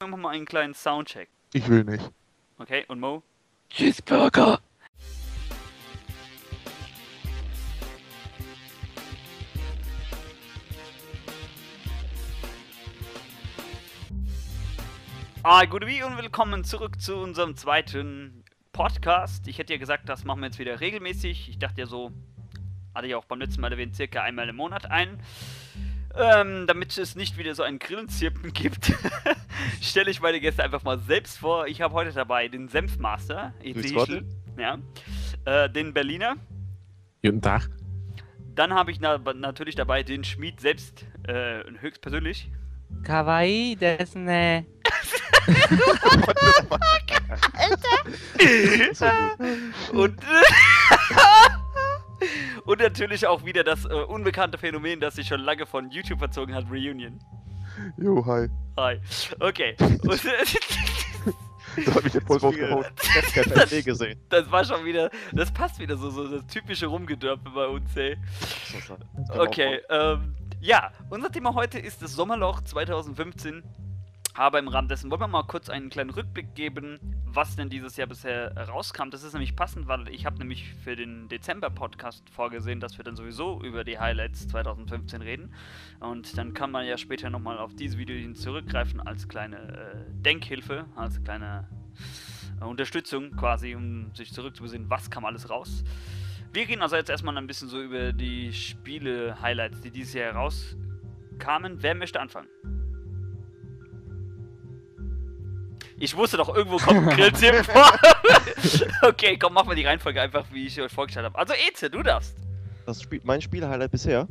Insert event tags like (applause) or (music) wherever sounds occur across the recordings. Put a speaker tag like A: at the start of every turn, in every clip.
A: machen wir mal einen kleinen Soundcheck.
B: Ich will nicht.
A: Okay, und Mo?
C: Cheeseburger.
A: Ah, gute wie und willkommen zurück zu unserem zweiten Podcast. Ich hätte ja gesagt, das machen wir jetzt wieder regelmäßig. Ich dachte ja so, hatte ich auch beim letzten Mal erwähnt, circa einmal im Monat ein. Ähm, damit es nicht wieder so ein Grillenzirpen gibt, (laughs) stelle ich meine Gäste einfach mal selbst vor. Ich habe heute dabei den Senfmaster. Ischl, ja, äh, den Berliner.
C: Guten Tag.
A: Dann habe ich na natürlich dabei den Schmied selbst, äh, höchstpersönlich.
D: Kawaii ne. (laughs) (laughs)
B: So gut.
A: Und, und natürlich auch wieder das äh, unbekannte Phänomen, das sich schon lange von YouTube verzogen hat, Reunion.
B: Jo, hi.
A: Hi. Okay. (laughs) Und,
B: Da hab ich den. (laughs) Ich hab kein Fernsehen gesehen.
A: das war schon wieder, das passt wieder so, so das typische Rumgedörpe bei uns, ey. Okay, ähm, ja, unser Thema heute ist das Sommerloch 2015. Aber im Rahmen dessen wollen wir mal kurz einen kleinen Rückblick geben, was denn dieses Jahr bisher rauskam. Das ist nämlich passend, weil ich habe nämlich für den Dezember-Podcast vorgesehen, dass wir dann sowieso über die Highlights 2015 reden. Und dann kann man ja später nochmal auf diese Videos zurückgreifen als kleine äh, Denkhilfe, als kleine äh, Unterstützung quasi, um sich zurückzubesinnen, was kam alles raus. Wir reden also jetzt erstmal ein bisschen so über die Spiele-Highlights, die dieses Jahr rauskamen. Wer möchte anfangen? Ich wusste doch, irgendwo kommt ein (laughs) Grilltipp vor. (laughs) okay, komm, mach mal die Reihenfolge einfach, wie ich euch vorgestellt habe. Also, Eze, du darfst.
E: Das Spiel, mein Spielhighlight bisher?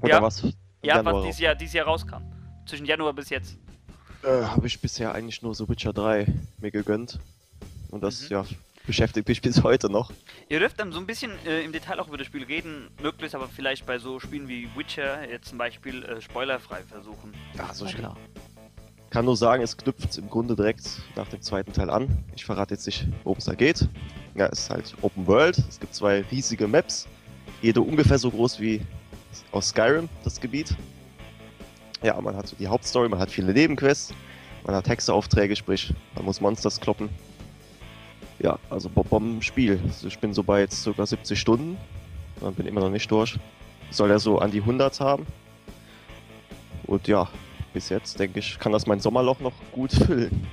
E: Oder
A: Ja.
E: was?
A: Ja,
E: Januar
A: was dieses Jahr, dieses Jahr rauskam. Zwischen Januar bis jetzt.
E: Äh, Habe ich bisher eigentlich nur so Witcher 3 mir gegönnt. Und das,
A: Mhm.
E: ja, beschäftigt mich (laughs) bis heute noch.
A: Ihr dürft dann so ein bisschen äh, im Detail auch über das Spiel reden, möglichst aber vielleicht bei so Spielen wie Witcher jetzt zum Beispiel äh, spoilerfrei versuchen.
E: Ja, so
D: klar.
E: Kann nur sagen, es knüpft im Grunde direkt nach dem zweiten Teil an. Ich verrate jetzt nicht, worum es da geht. Ja, es ist halt Open World. Es gibt zwei riesige Maps. Jede ungefähr so groß wie aus Skyrim, das Gebiet. Ja, man hat so die Hauptstory, man hat viele Nebenquests, man hat Hexeaufträge, sprich, man muss Monsters kloppen. Ja, also Bomben-Spiel. Also ich bin so bei jetzt sogar 70 Stunden. Man bin immer noch nicht durch. Soll er so an die 100 haben. Und ja, bis jetzt, denke ich, kann das mein Sommerloch noch gut füllen.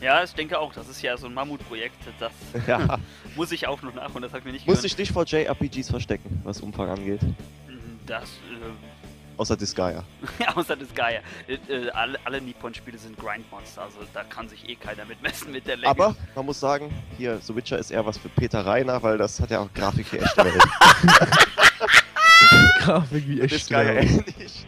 A: Ja, ich denke auch, das ist ja so ein Mammutprojekt, das (laughs)
E: ja, (laughs)
A: muss ich auch noch nach und das ich mir nicht
E: muss ich nicht vor JRPGs verstecken, was Umfang angeht.
A: Das,
E: Außer Disgaea. (laughs)
A: äh, außer das Gaia. Äh, äh, alle, alle Nippon-Spiele sind Grindmonster, also da kann sich eh keiner mitmessen mit der Länge.
E: Aber man muss sagen, hier, The Witcher ist eher was für Peter Reiner, weil das hat ja auch Grafik wie echte Welt.
C: Grafik wie echt.
E: Disgaea nicht.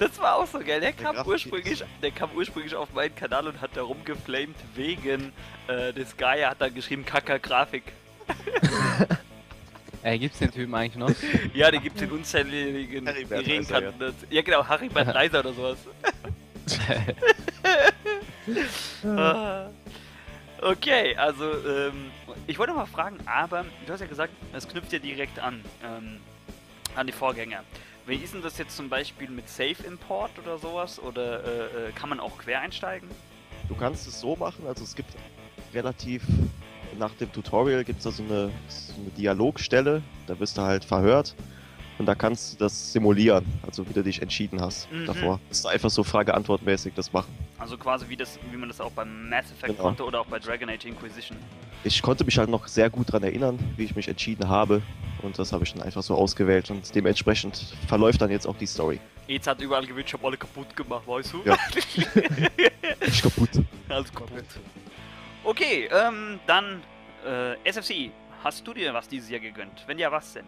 A: Das war auch so geil. Der kam,
E: Grafik
A: ursprünglich, der kam ursprünglich auf meinen Kanal und hat da rumgeflamed wegen äh, des Gaia, hat da geschrieben Kacker Grafik. (laughs)
D: Äh, gibt's den Typen eigentlich noch?
A: Ja, den gibt's in unzähligen
E: Heribert
A: Reinkarnationen. Ja. genau, Haribert (laughs) Leiser oder sowas. (laughs) Ah. okay, also ähm, ich wollte mal fragen, aber du hast ja gesagt, es knüpft ja direkt an, ähm, an die Vorgänger. Wie ist denn das jetzt zum Beispiel mit Safe Import oder sowas? Oder äh, äh, kann man auch quer einsteigen?
E: Du kannst es so machen, also es gibt relativ nach dem Tutorial gibt es da so eine, so eine Dialogstelle, da wirst du halt verhört und da kannst du das simulieren, also wie du dich entschieden hast
A: Mhm.
E: davor. Das ist einfach so Frage-Antwort-mäßig das machen.
A: Also quasi wie, das, wie man das auch beim Mass Effect
E: Genau.
A: konnte oder auch bei Dragon Age Inquisition.
E: Ich konnte mich halt noch sehr gut daran erinnern, wie ich mich entschieden habe und das habe ich dann einfach so ausgewählt und dementsprechend verläuft dann jetzt auch die Story.
A: Jetzt hat überall gewünscht, ich hab alle kaputt gemacht, weißt du?
E: Ja. (laughs) Ich kaputt.
A: Alles kaputt. Okay, ähm, dann äh, SFC. Hast du dir was dieses Jahr gegönnt? Wenn ja, was denn?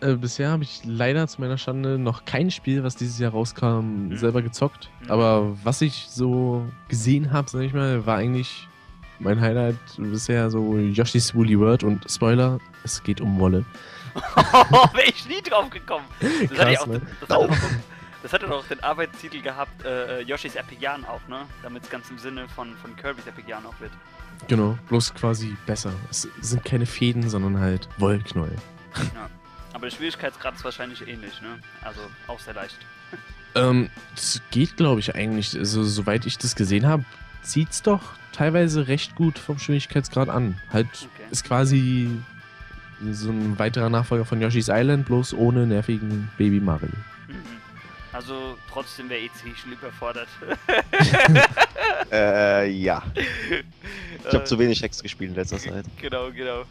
C: Äh, bisher habe ich leider zu meiner Schande noch kein Spiel, was dieses Jahr rauskam,
A: Mhm.
C: selber gezockt.
A: Mhm.
C: Aber was ich so gesehen habe, sag ich mal, war eigentlich mein Highlight bisher so Yoshi's Woolly World und Spoiler, es geht um Wolle. (laughs)
A: Wäre ich nie drauf gekommen. Das hatte, ja
C: Krass,
A: auch,
C: ne?
A: den- das, hatte doch, das hatte doch den Arbeitstitel gehabt, äh, äh, Yoshi's Epic Yarn auch, ne? Damit es ganz im Sinne von, von Kirby's Epic Yarn auch wird.
C: Genau, bloß quasi besser. Es sind keine Fäden, sondern halt Wollknäuel.
A: Aber der Schwierigkeitsgrad ist wahrscheinlich ähnlich, ne? Also auch sehr leicht.
C: Ähm, das geht, glaube ich, eigentlich. Also, soweit ich das gesehen habe, zieht's doch teilweise recht gut vom Schwierigkeitsgrad an. Halt
A: Okay.
C: ist quasi so ein weiterer Nachfolger von Yoshi's Island, bloß ohne nervigen Baby Mario.
A: Mhm. Also trotzdem wäre EC schon überfordert. (laughs)
E: Äh, ja. Ich habe
A: Äh,
E: zu wenig Hex gespielt in letzter Zeit.
A: Genau, genau.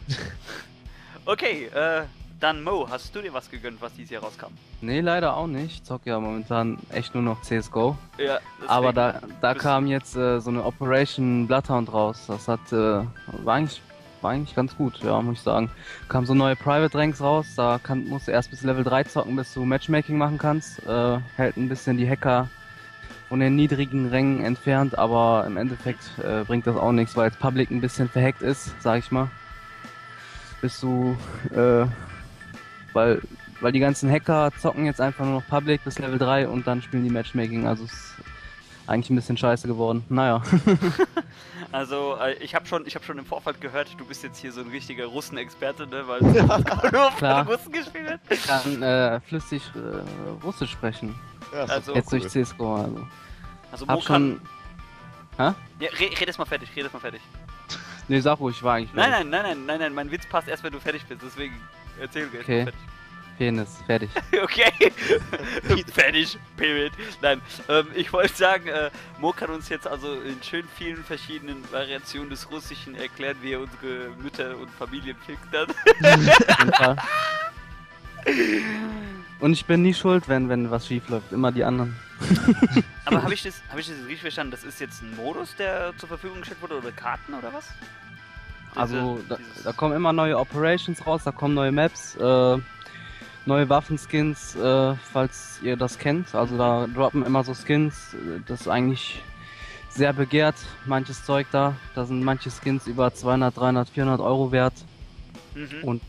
A: Okay, äh, dann Mo, hast du dir was gegönnt, was dieses Jahr rauskam?
D: Nee, leider auch nicht. Ich zock ja momentan echt nur noch CSGO.
A: Ja,
D: Aber da, da kam jetzt äh, so eine Operation Bloodhound raus. Das hat, äh, war, eigentlich, war eigentlich ganz gut, ja, muss ich sagen. Kam so neue Private Ranks raus. Da kann, musst du erst bis Level 3 zocken, bis du Matchmaking machen kannst. Äh, hält ein bisschen die Hacker von den niedrigen Rängen entfernt, aber im Endeffekt äh, bringt das auch nichts, weil es Public ein bisschen verhackt ist, sag ich mal. Bist du, äh, weil, weil die ganzen Hacker zocken jetzt einfach nur noch Public bis Level 3 und dann spielen die Matchmaking, also es ist eigentlich ein bisschen scheiße geworden. Naja. (laughs)
A: Also, äh, ich habe schon, ich hab schon im Vorfeld gehört, du bist jetzt hier so ein richtiger Russen-Experte, ne? Weil (laughs) du nur
D: Klar.
A: Russen gespielt wird.
D: Ich kann äh, flüssig äh, Russisch sprechen.
E: Ja, ist
A: Also-
D: Jetzt
E: cool.
D: durch CSGO, also.
A: Also, Mo
D: Hab schon.
A: kann. Ja, re red erst mal fertig, red erst mal fertig.
D: Nee, sag ruhig, war eigentlich.
A: Nein, nein, nein, nein, nein, nein, mein Witz passt erst, wenn du fertig bist, deswegen erzähl
D: Okay. Penis, fertig. (laughs)
A: Okay. (laughs) fertig, period. Nein, ähm, ich wollte sagen, äh, Mo kann uns jetzt also in schön vielen verschiedenen Variationen des Russischen erklären, wie er unsere Mütter und Familien fickt
D: Fall. (laughs) Und ich bin nie schuld, wenn, wenn was schief läuft. Immer die anderen.
A: Aber habe ich, das, hab ich das richtig verstanden? Das ist jetzt ein Modus, der zur Verfügung gestellt wurde oder Karten oder was? Diese-
D: Also da, da kommen immer neue Operations raus, da kommen neue Maps, äh, neue Waffenskins, äh, falls ihr das kennt. Also da droppen immer so Skins, äh, das ist eigentlich sehr begehrt, manches Zeug da. Da sind manche Skins über 200, 300, 400 Euro wert.
A: Mhm.
D: Und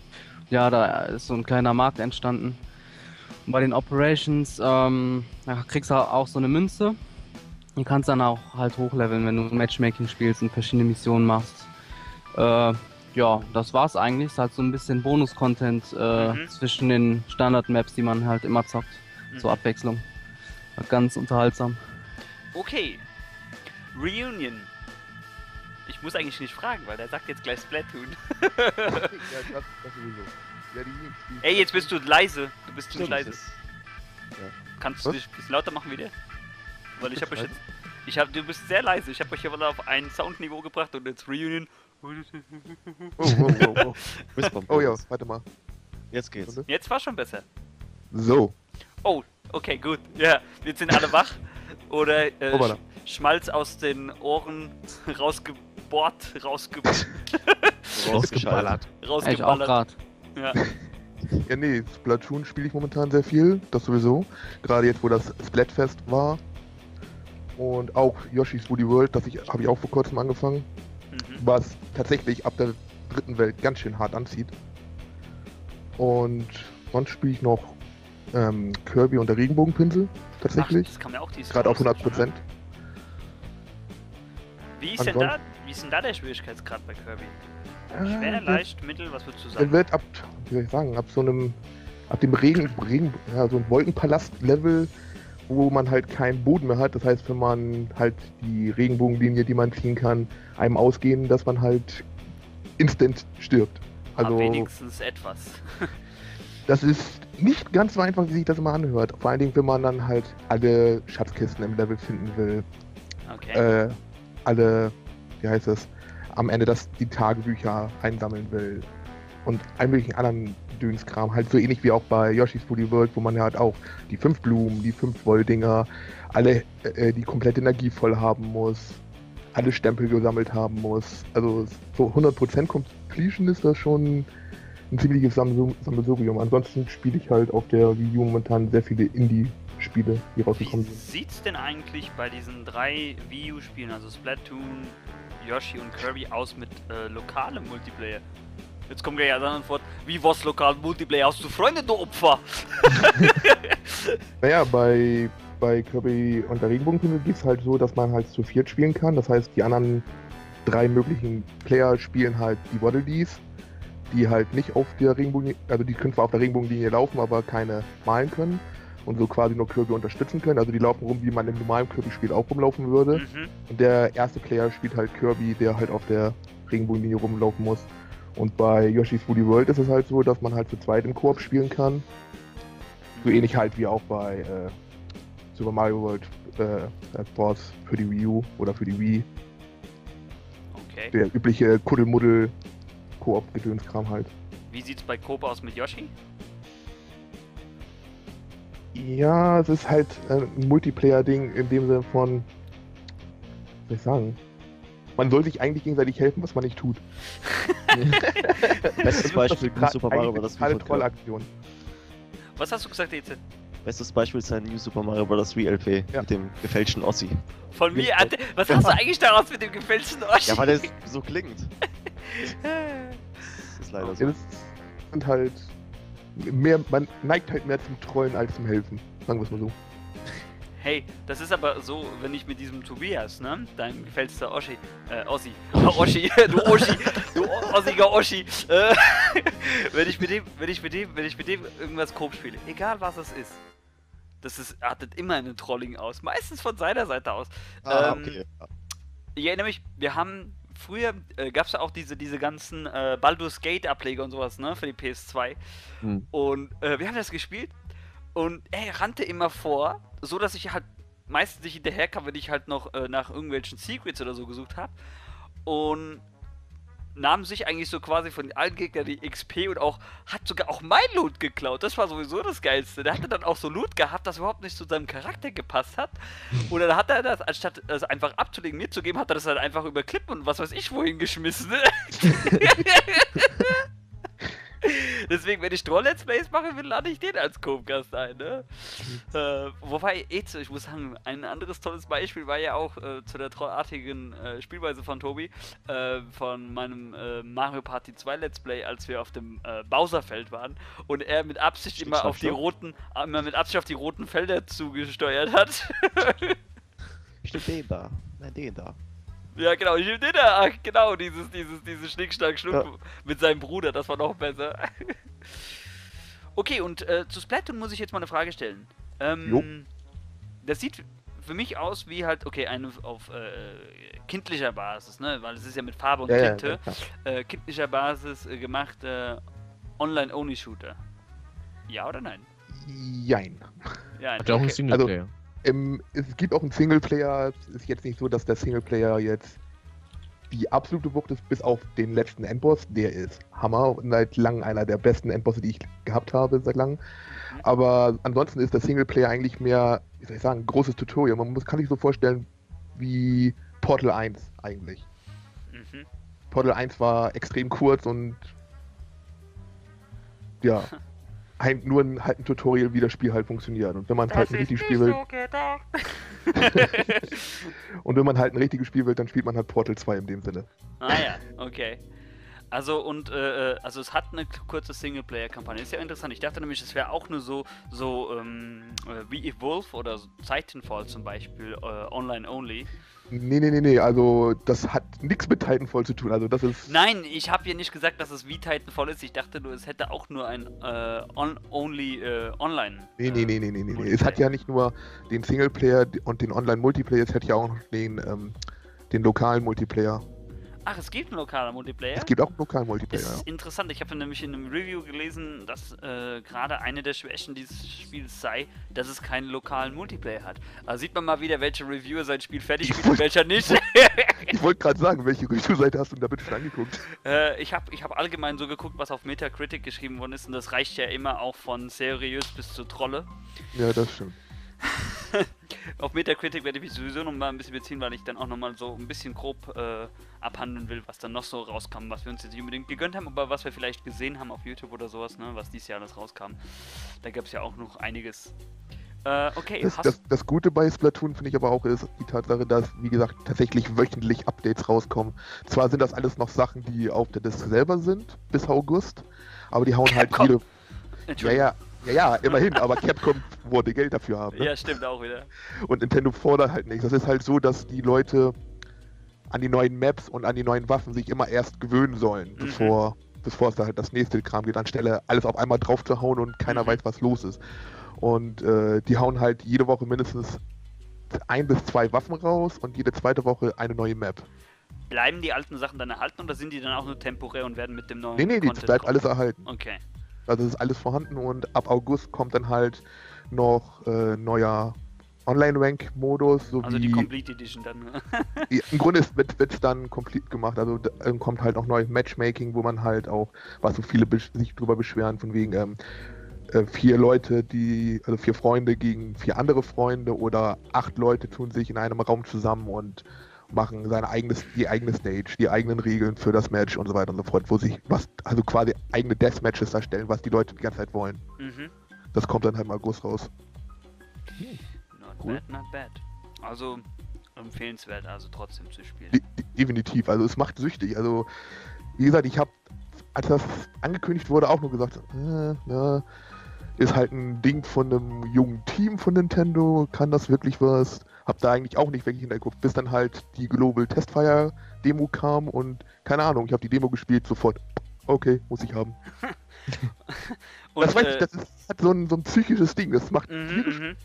D: ja, da ist so ein kleiner Markt entstanden. Und bei den Operations ähm, ja, kriegst du auch so eine Münze. Die kannst dann auch halt hochleveln, wenn du Matchmaking spielst und verschiedene Missionen machst. Äh, ja, das war's eigentlich. Ist halt so ein bisschen Bonus-Content äh,
A: Mhm.
D: zwischen den Standard-Maps, die man halt immer zockt. Zur
A: Mhm.
D: Abwechslung. War Ganz unterhaltsam.
A: Okay. Reunion. Ich muss eigentlich nicht fragen, weil der sagt jetzt gleich Splatoon. (laughs)
B: ja, das, das sowieso. Ja, die, die,
A: Ey, jetzt bist du leise. Du bist
E: Stimmt,
A: leise.
E: das-
A: Kannst du
B: Was?
A: dich ein bisschen lauter machen wie der? Weil ich habe euch jetzt. Ich hab, du bist sehr leise. Ich habe euch hier auf ein Soundniveau gebracht und jetzt Reunion.
B: Oh, oh, oh, oh. (laughs) Oh ja, warte mal.
E: Jetzt geht's.
A: Jetzt war schon besser.
B: So.
A: Oh, okay, gut. Ja, jetzt sind alle wach. Oder äh. Sch Schmalz aus den Ohren rausgebohrt, rausge (laughs)
E: Rausgeschaltet.
B: geballert.
D: Ich auch
A: rausgeballert.
D: grad.
A: Ja. (laughs)
B: Ja, nee, Splatoon spiele ich momentan sehr viel, das sowieso. Gerade jetzt, wo das Splatfest war. Und auch Yoshi's Woody World, das ich, habe ich auch vor kurzem angefangen,
A: Mhm.
B: was tatsächlich ab der dritten Welt ganz schön hart anzieht. Und sonst spiele ich noch ähm, Kirby und der Regenbogenpinsel,
A: Ach,
B: tatsächlich.
A: das kann mir auch dieses
B: Gerade auf
A: Jahr
B: 100 Prozent.
A: Wie ist denn da, wie ist denn da der Schwierigkeitsgrad bei Kirby? Schwer,
B: Äh,
A: leicht, mittel, was würdest du
B: Er
A: sagen?
B: wird ab, wie soll ich sagen, ab so einem, ab dem Regen, Regen ja, so ein Wolkenpalast-Level, wo man halt keinen Boden mehr hat. Das heißt, wenn man halt die Regenbogenlinie, die man ziehen kann, einem ausgehen, dass man halt instant stirbt.
A: Aber
B: Also,
A: wenigstens etwas. (laughs)
B: das ist nicht ganz so einfach, wie sich das immer anhört. Vor allen Dingen, wenn man dann halt alle Schatzkisten im Level finden will.
A: Okay.
B: Äh, alle, wie heißt es, am Ende das, die Tagebücher einsammeln will. Und allen möglichen anderen Dönskram. Halt so ähnlich wie auch bei Yoshi's Woolly World, wo man ja halt auch die fünf Blumen, die fünf Wolldinger, alle äh, die komplette Energie voll haben muss, alle Stempel gesammelt haben muss. Also so 100% Completion ist das schon ein ziemliches Sammelsur- Sammelsurium. Ansonsten spiele ich halt auf der Wii U momentan sehr viele Indie-Spiele, die
A: Wie
B: rausgekommen sind.
A: sieht's denn eigentlich bei diesen drei Wii U-Spielen, also Splatoon, Yoshi und Kirby, aus mit äh, lokalem Multiplayer? Jetzt kommt gleich eine Antwort. Wie was lokal Multiplayer? Hast du Freunde, du Opfer? (laughs)
B: Naja, bei, bei Kirby und der Regenbogenpinsel geht es halt so, dass man halt zu viert spielen kann. Das heißt, die anderen drei möglichen Player spielen halt die Waddle Dees, die halt nicht auf der Regenbogen, also die können zwar auf der Regenbogenlinie laufen, aber keine malen können. und so quasi nur Kirby unterstützen können. Also die laufen rum, wie man im normalen Kirby-Spiel auch rumlaufen würde.
A: Mhm.
B: Und der erste Player spielt halt Kirby, der halt auf der Regenbogenlinie rumlaufen muss. Und bei Yoshi's Woolly World ist es halt so, dass man halt zu zweit im Koop spielen kann. So ähnlich halt wie auch bei äh, Super Mario World äh, Sports für die Wii U oder für die Wii.
A: Okay.
B: Der übliche Kuddelmuddel Koop-Gedönskram halt.
A: Wie sieht's bei Coop aus mit Yoshi?
B: Ja, es ist halt äh, ein Multiplayer-Ding in dem Sinne von, was soll ich sagen? Man soll sich eigentlich gegenseitig helfen, was man nicht tut. (laughs) (laughs)
E: Bestes Beispiel
B: Das
E: New
B: ist
E: Super Mario Bros.
B: eine. Trollaktion.
A: Was hast du gesagt, EZ?
E: Bestes Beispiel ist ein New Super Mario Bros. Wii LP
B: Ja.
E: mit dem gefälschten Ossi.
A: Von mir? Was hast du eigentlich daraus mit dem gefälschten Oschi?
E: Ja, weil der so klingt. (laughs) Das ist leider so.
B: das sind halt mehr, man neigt halt mehr zum Trollen als zum Helfen. Sagen wir es mal so.
A: Hey, das ist aber so, wenn ich mit diesem Tobias, ne, dein gefällster Oschi, äh, Ossi, (laughs) Oschi, du Oschi, du ossiger Oschi, äh, (laughs) wenn ich mit dem, wenn ich mit dem, wenn ich mit dem irgendwas grob spiele, egal was es ist, das ist, artet immer einen Trolling aus, meistens von seiner Seite aus.
E: Ah,
A: ähm,
E: okay.
A: Ich erinnere mich, wir haben früher äh, gab es ja auch diese, diese ganzen äh, Baldur's Gate Ableger und sowas, ne, für die PS2.
C: Hm.
A: Und äh, wir haben das gespielt und er rannte immer vor, so dass ich halt meistens nicht hinterherkam, wenn ich halt noch äh, nach irgendwelchen Secrets oder so gesucht habe. Und nahm sich eigentlich so quasi von allen Gegnern die XP und auch hat sogar auch mein Loot geklaut. Das war sowieso das Geilste. Der hatte dann auch so Loot gehabt, das überhaupt nicht zu seinem Charakter gepasst hat. Und dann hat er das, anstatt es einfach abzulegen, mir zu geben, hat er das halt einfach über Klippen und was weiß ich wohin geschmissen. (laughs) (laughs) Deswegen, wenn ich Troll-Let's Plays machen will, lade ich den als Coop-Gast ein, ne? äh, wobei, ich muss sagen, ein anderes tolles Beispiel war ja auch äh, zu der trollartigen äh, Spielweise von Tobi, äh, von meinem äh, Mario Party 2 Let's Play, als wir auf dem äh, Bowserfeld waren und er mit Absicht
E: Schnick,
A: immer auf die roten, immer mit Absicht auf die roten Felder zugesteuert hat.
E: Stimmt den da. Nein, den da.
A: Ja, genau, ich nehme den da. Ach, genau, dieses, dieses, dieses Schnickschnack
E: Ja.
A: mit seinem Bruder, das war noch besser. (laughs) okay, und äh, zu Splatoon muss ich jetzt mal eine Frage stellen.
B: Jo.
A: Ähm, das sieht für mich aus wie halt, okay, eine auf äh, kindlicher Basis, ne? Weil es ist ja mit Farbe und
B: Ja,
A: Tinte.
B: ja,
A: äh, kindlicher Basis äh, gemacht äh, Online-Only-Shooter. Ja oder nein?
B: Jein.
A: Ja,
C: Hat ja auch einen
A: okay.
C: Singleplayer.
B: Ähm, es gibt auch einen Singleplayer. Es ist jetzt nicht so, dass der Singleplayer jetzt die absolute Wucht ist, bis auf den letzten Endboss. Der ist Hammer und seit langem einer der besten Endbosse, die ich gehabt habe, seit langem. Aber ansonsten ist der Singleplayer eigentlich mehr, wie soll ich sagen, ein großes Tutorial. Man muss, kann sich so vorstellen wie Portal 1 eigentlich.
A: Mhm.
B: Portal 1 war extrem kurz und ja, (laughs) ein, nur ein, halt ein Tutorial, wie das Spiel halt funktioniert. Und wenn man halt ein richtiges Spiel will, (laughs) und wenn man halt ein richtiges Spiel will, dann spielt man halt Portal 2 in dem Sinne.
A: Ah ja, okay. Also und äh, äh, also es hat eine kurze Singleplayer-Kampagne. Ist ja interessant. Ich dachte nämlich, es wäre auch nur so so ähm, äh, wie Evolve oder so Titanfall zum Beispiel äh, online only.
B: Nee, nee, nee, nee, also das hat nichts mit Titanfall zu tun. Also das ist.
A: Nein, ich habe ja nicht gesagt, dass es wie Titanfall ist. Ich dachte nur, es hätte auch nur ein äh, on only äh, online.
B: Nee, nee, nee, nee, nee, nee. Es hat ja nicht nur den Singleplayer und den Online-Multiplayer, es hat ja auch noch den, ähm, den lokalen Multiplayer.
A: Ach, es gibt einen lokalen Multiplayer.
B: Es gibt auch einen lokalen Multiplayer, ja.
A: ist interessant. Ich habe nämlich in einem Review gelesen, dass äh, gerade eine der Schwächen dieses Spiels sei, dass es keinen lokalen Multiplayer hat. Also sieht man mal wieder, welcher Reviewer sein Spiel fertig spielt und welcher nicht. (laughs)
B: Ich wollte gerade sagen, welche Review-Seite hast du da bitte schon angeguckt?
A: äh, ich habe ich hab allgemein so geguckt, was auf Metacritic geschrieben worden ist und das reicht ja immer auch von seriös bis zu Trolle.
B: Ja, das stimmt. (laughs)
A: Auf Metacritic werde ich mich sowieso noch mal ein bisschen beziehen, weil ich dann auch noch mal so ein bisschen grob äh, abhandeln will, was dann noch so rauskam, was wir uns jetzt nicht unbedingt gegönnt haben, aber was wir vielleicht gesehen haben auf YouTube oder sowas, ne, was dieses Jahr alles rauskam. Da gab es ja auch noch einiges. Äh, okay,
B: Das, das, das Gute bei Splatoon finde ich aber auch ist die Tatsache, dass, wie gesagt, tatsächlich wöchentlich Updates rauskommen. Zwar sind das alles noch Sachen, die auf der Disk selber sind, bis August, aber die hauen (laughs) halt jede. Ja, ja, ja, ja, immerhin, aber Capcom wollte Geld dafür haben. Ne?
A: Ja, stimmt auch wieder.
B: Und Nintendo fordert halt nichts. Das ist halt so, dass die Leute an die neuen Maps und an die neuen Waffen sich immer erst gewöhnen sollen,
A: Mhm.
B: bevor, bevor es da halt das nächste Kram geht, anstelle alles auf einmal drauf zu hauen und keiner
A: Mhm.
B: weiß, was los ist. Und äh, die hauen halt jede Woche mindestens ein bis zwei Waffen raus und jede zweite Woche eine neue Map.
A: Bleiben die alten Sachen dann erhalten oder sind die dann auch nur temporär und werden mit dem neuen
B: Nee, nee,
A: Content
B: die bleibt
A: kommen?
B: alles erhalten.
A: Okay.
B: Also es ist alles vorhanden und ab August kommt dann halt noch äh, neuer Online-Rank-Modus, sowie
A: Also die Complete Edition dann. ne?
B: Ja, Im Grunde wird es dann komplett gemacht. Also da ähm, kommt halt auch neues Matchmaking, wo man halt auch, was so viele sich drüber beschweren, von wegen ähm, äh, vier Leute, die, also vier Freunde gegen vier andere Freunde oder acht Leute tun sich in einem Raum zusammen und machen seine eigenes, die eigene Stage, die eigenen Regeln für das Match und so weiter und so fort, wo sich was, also quasi eigene Deathmatches erstellen, was die Leute die ganze Zeit wollen.
A: mhm.
B: Das kommt dann halt im August raus.
A: Not
B: Cool.
A: bad, not bad. Also empfehlenswert, also trotzdem zu spielen.
B: De de- definitiv. Also es macht süchtig. Also wie gesagt, ich habe, als das angekündigt wurde, auch nur gesagt, äh, ja, ist halt ein Ding von einem jungen Team von Nintendo. Kann das wirklich was? Hab da eigentlich auch nicht wirklich hintergeguckt, bis dann halt die Global Testfire Demo kam und keine Ahnung, ich habe die Demo gespielt, sofort. Okay, muss ich haben. (laughs)
A: Und,
B: das
A: äh,
B: ich, das ist halt so ein, so ein psychisches Ding. Das macht
A: Mhm,
B: tierisch
A: mhm.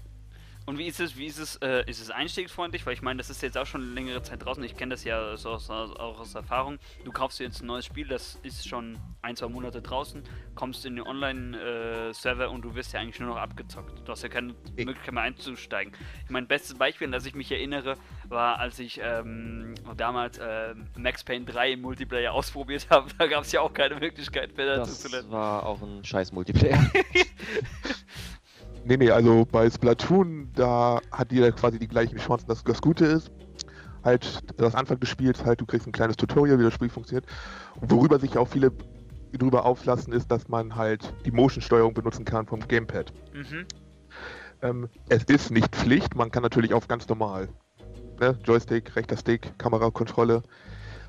A: Und wie ist es, wie ist es, äh, ist es einstiegsfreundlich? Weil ich meine, das ist jetzt auch schon längere Zeit draußen. Ich kenne das ja so aus, auch aus Erfahrung. Du kaufst dir jetzt ein neues Spiel, das ist schon ein, zwei Monate draußen, kommst in den Online-Server und du wirst ja eigentlich nur noch abgezockt. Du hast ja keine
B: Nee.
A: Möglichkeit mehr einzusteigen. Ich mein bestes Beispiel, an das ich mich erinnere, war, als ich ähm, damals äh, Max Payne 3 im Multiplayer ausprobiert habe. Da gab es ja auch keine Möglichkeit mehr dazu
E: Das
A: zu lernen.
E: war auch ein scheiß Multiplayer. (laughs)
B: Nee, nee, also bei Splatoon, da hat jeder quasi die gleichen Chancen, dass das Gute ist. Halt, das Anfang des Spiels, halt, du kriegst ein kleines Tutorial, wie das Spiel funktioniert. Und worüber sich auch viele drüber auflassen, ist, dass man halt die Motion-Steuerung benutzen kann vom Gamepad.
A: Mhm.
B: Ähm, es ist nicht Pflicht, man kann natürlich auf ganz normal. Ne? Joystick, rechter Stick, Kamerakontrolle.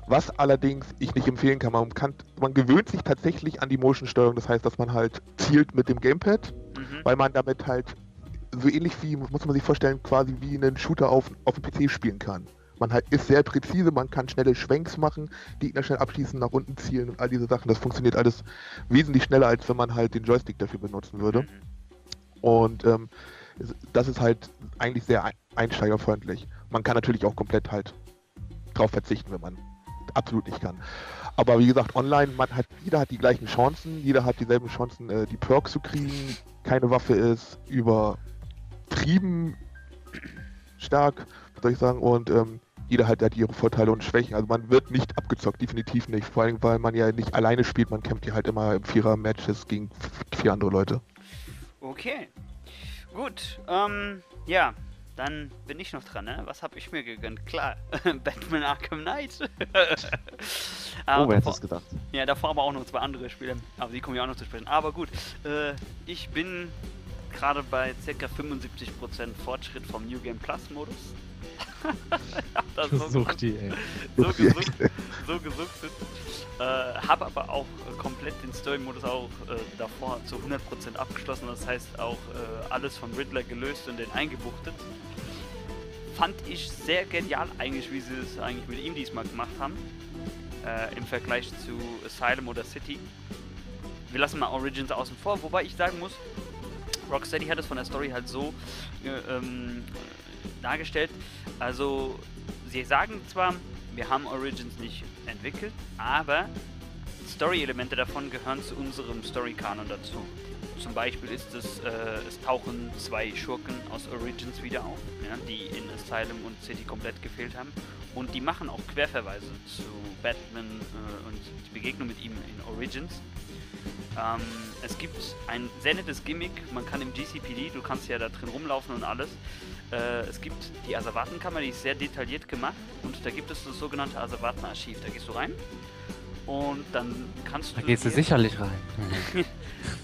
B: Was allerdings ich nicht empfehlen kann, man, kann, man gewöhnt sich tatsächlich an die Motion-Steuerung, das heißt, dass man halt zielt mit dem Gamepad
A: Mhm.
B: weil man damit halt so ähnlich wie, muss man sich vorstellen, quasi wie einen Shooter auf, auf dem PC spielen kann. Man halt ist sehr präzise, man kann schnelle Schwenks machen, Gegner schnell abschießen, nach unten zielen und all diese Sachen. Das funktioniert alles wesentlich schneller, als wenn man halt den Joystick dafür benutzen würde.
A: Mhm.
B: Und ähm, das ist halt eigentlich sehr ein- einsteigerfreundlich. Man kann natürlich auch komplett halt drauf verzichten, wenn man absolut nicht kann. Aber wie gesagt, online, man hat, jeder hat die gleichen Chancen, jeder hat dieselben Chancen, äh, die Perks zu kriegen. Keine Waffe ist übertrieben stark, soll ich sagen, und ähm, jeder hat, hat ihre Vorteile und Schwächen. Also man wird nicht abgezockt, definitiv nicht. Vor allem, weil man ja nicht alleine spielt, man kämpft ja halt immer im Vierer-Matches gegen vier andere Leute.
A: Okay. Gut. Ähm, ja. Dann bin ich noch dran, ne? Was habe ich mir gegönnt? Klar, (laughs) Batman Arkham Knight. (laughs)
E: Oh, wer hätte es gedacht?
A: Ja, davor aber auch noch zwei andere Spiele. Aber die kommen ja auch noch zu sprechen. Aber gut, äh, ich bin gerade bei ca. 75% Fortschritt vom New Game Plus Modus. (laughs) Hab da so,
C: Sucht die, ey.
A: so gesucht, so gesuchtet. Äh, habe aber auch äh, komplett den Story-Modus auch äh, davor zu 100% abgeschlossen. Das heißt auch äh, alles von Riddler gelöst und den eingebuchtet. Fand ich sehr genial eigentlich, wie sie es eigentlich mit ihm diesmal gemacht haben. Äh, Im Vergleich zu Asylum oder City. Wir lassen mal Origins außen vor, wobei ich sagen muss, Rocksteady hat es von der Story halt so äh, ähm, dargestellt. Also, sie sagen zwar, wir haben Origins nicht entwickelt, aber Story-Elemente davon gehören zu unserem Story-Kanon dazu. Zum Beispiel ist es, äh, es tauchen zwei Schurken aus Origins wieder auf, ja, die in Asylum und City komplett gefehlt haben. Und die machen auch Querverweise zu Batman äh, und die Begegnung mit ihm in Origins. Ähm, es gibt ein sehr nettes Gimmick, man kann im GCPD, du kannst ja da drin rumlaufen und alles. Äh, es gibt die Asservatenkammer, die ist sehr detailliert gemacht und da gibt es das sogenannte Asservatenarchiv. Da gehst du rein und dann kannst
D: Da
A: du.
D: gehst du sicherlich rein. (laughs)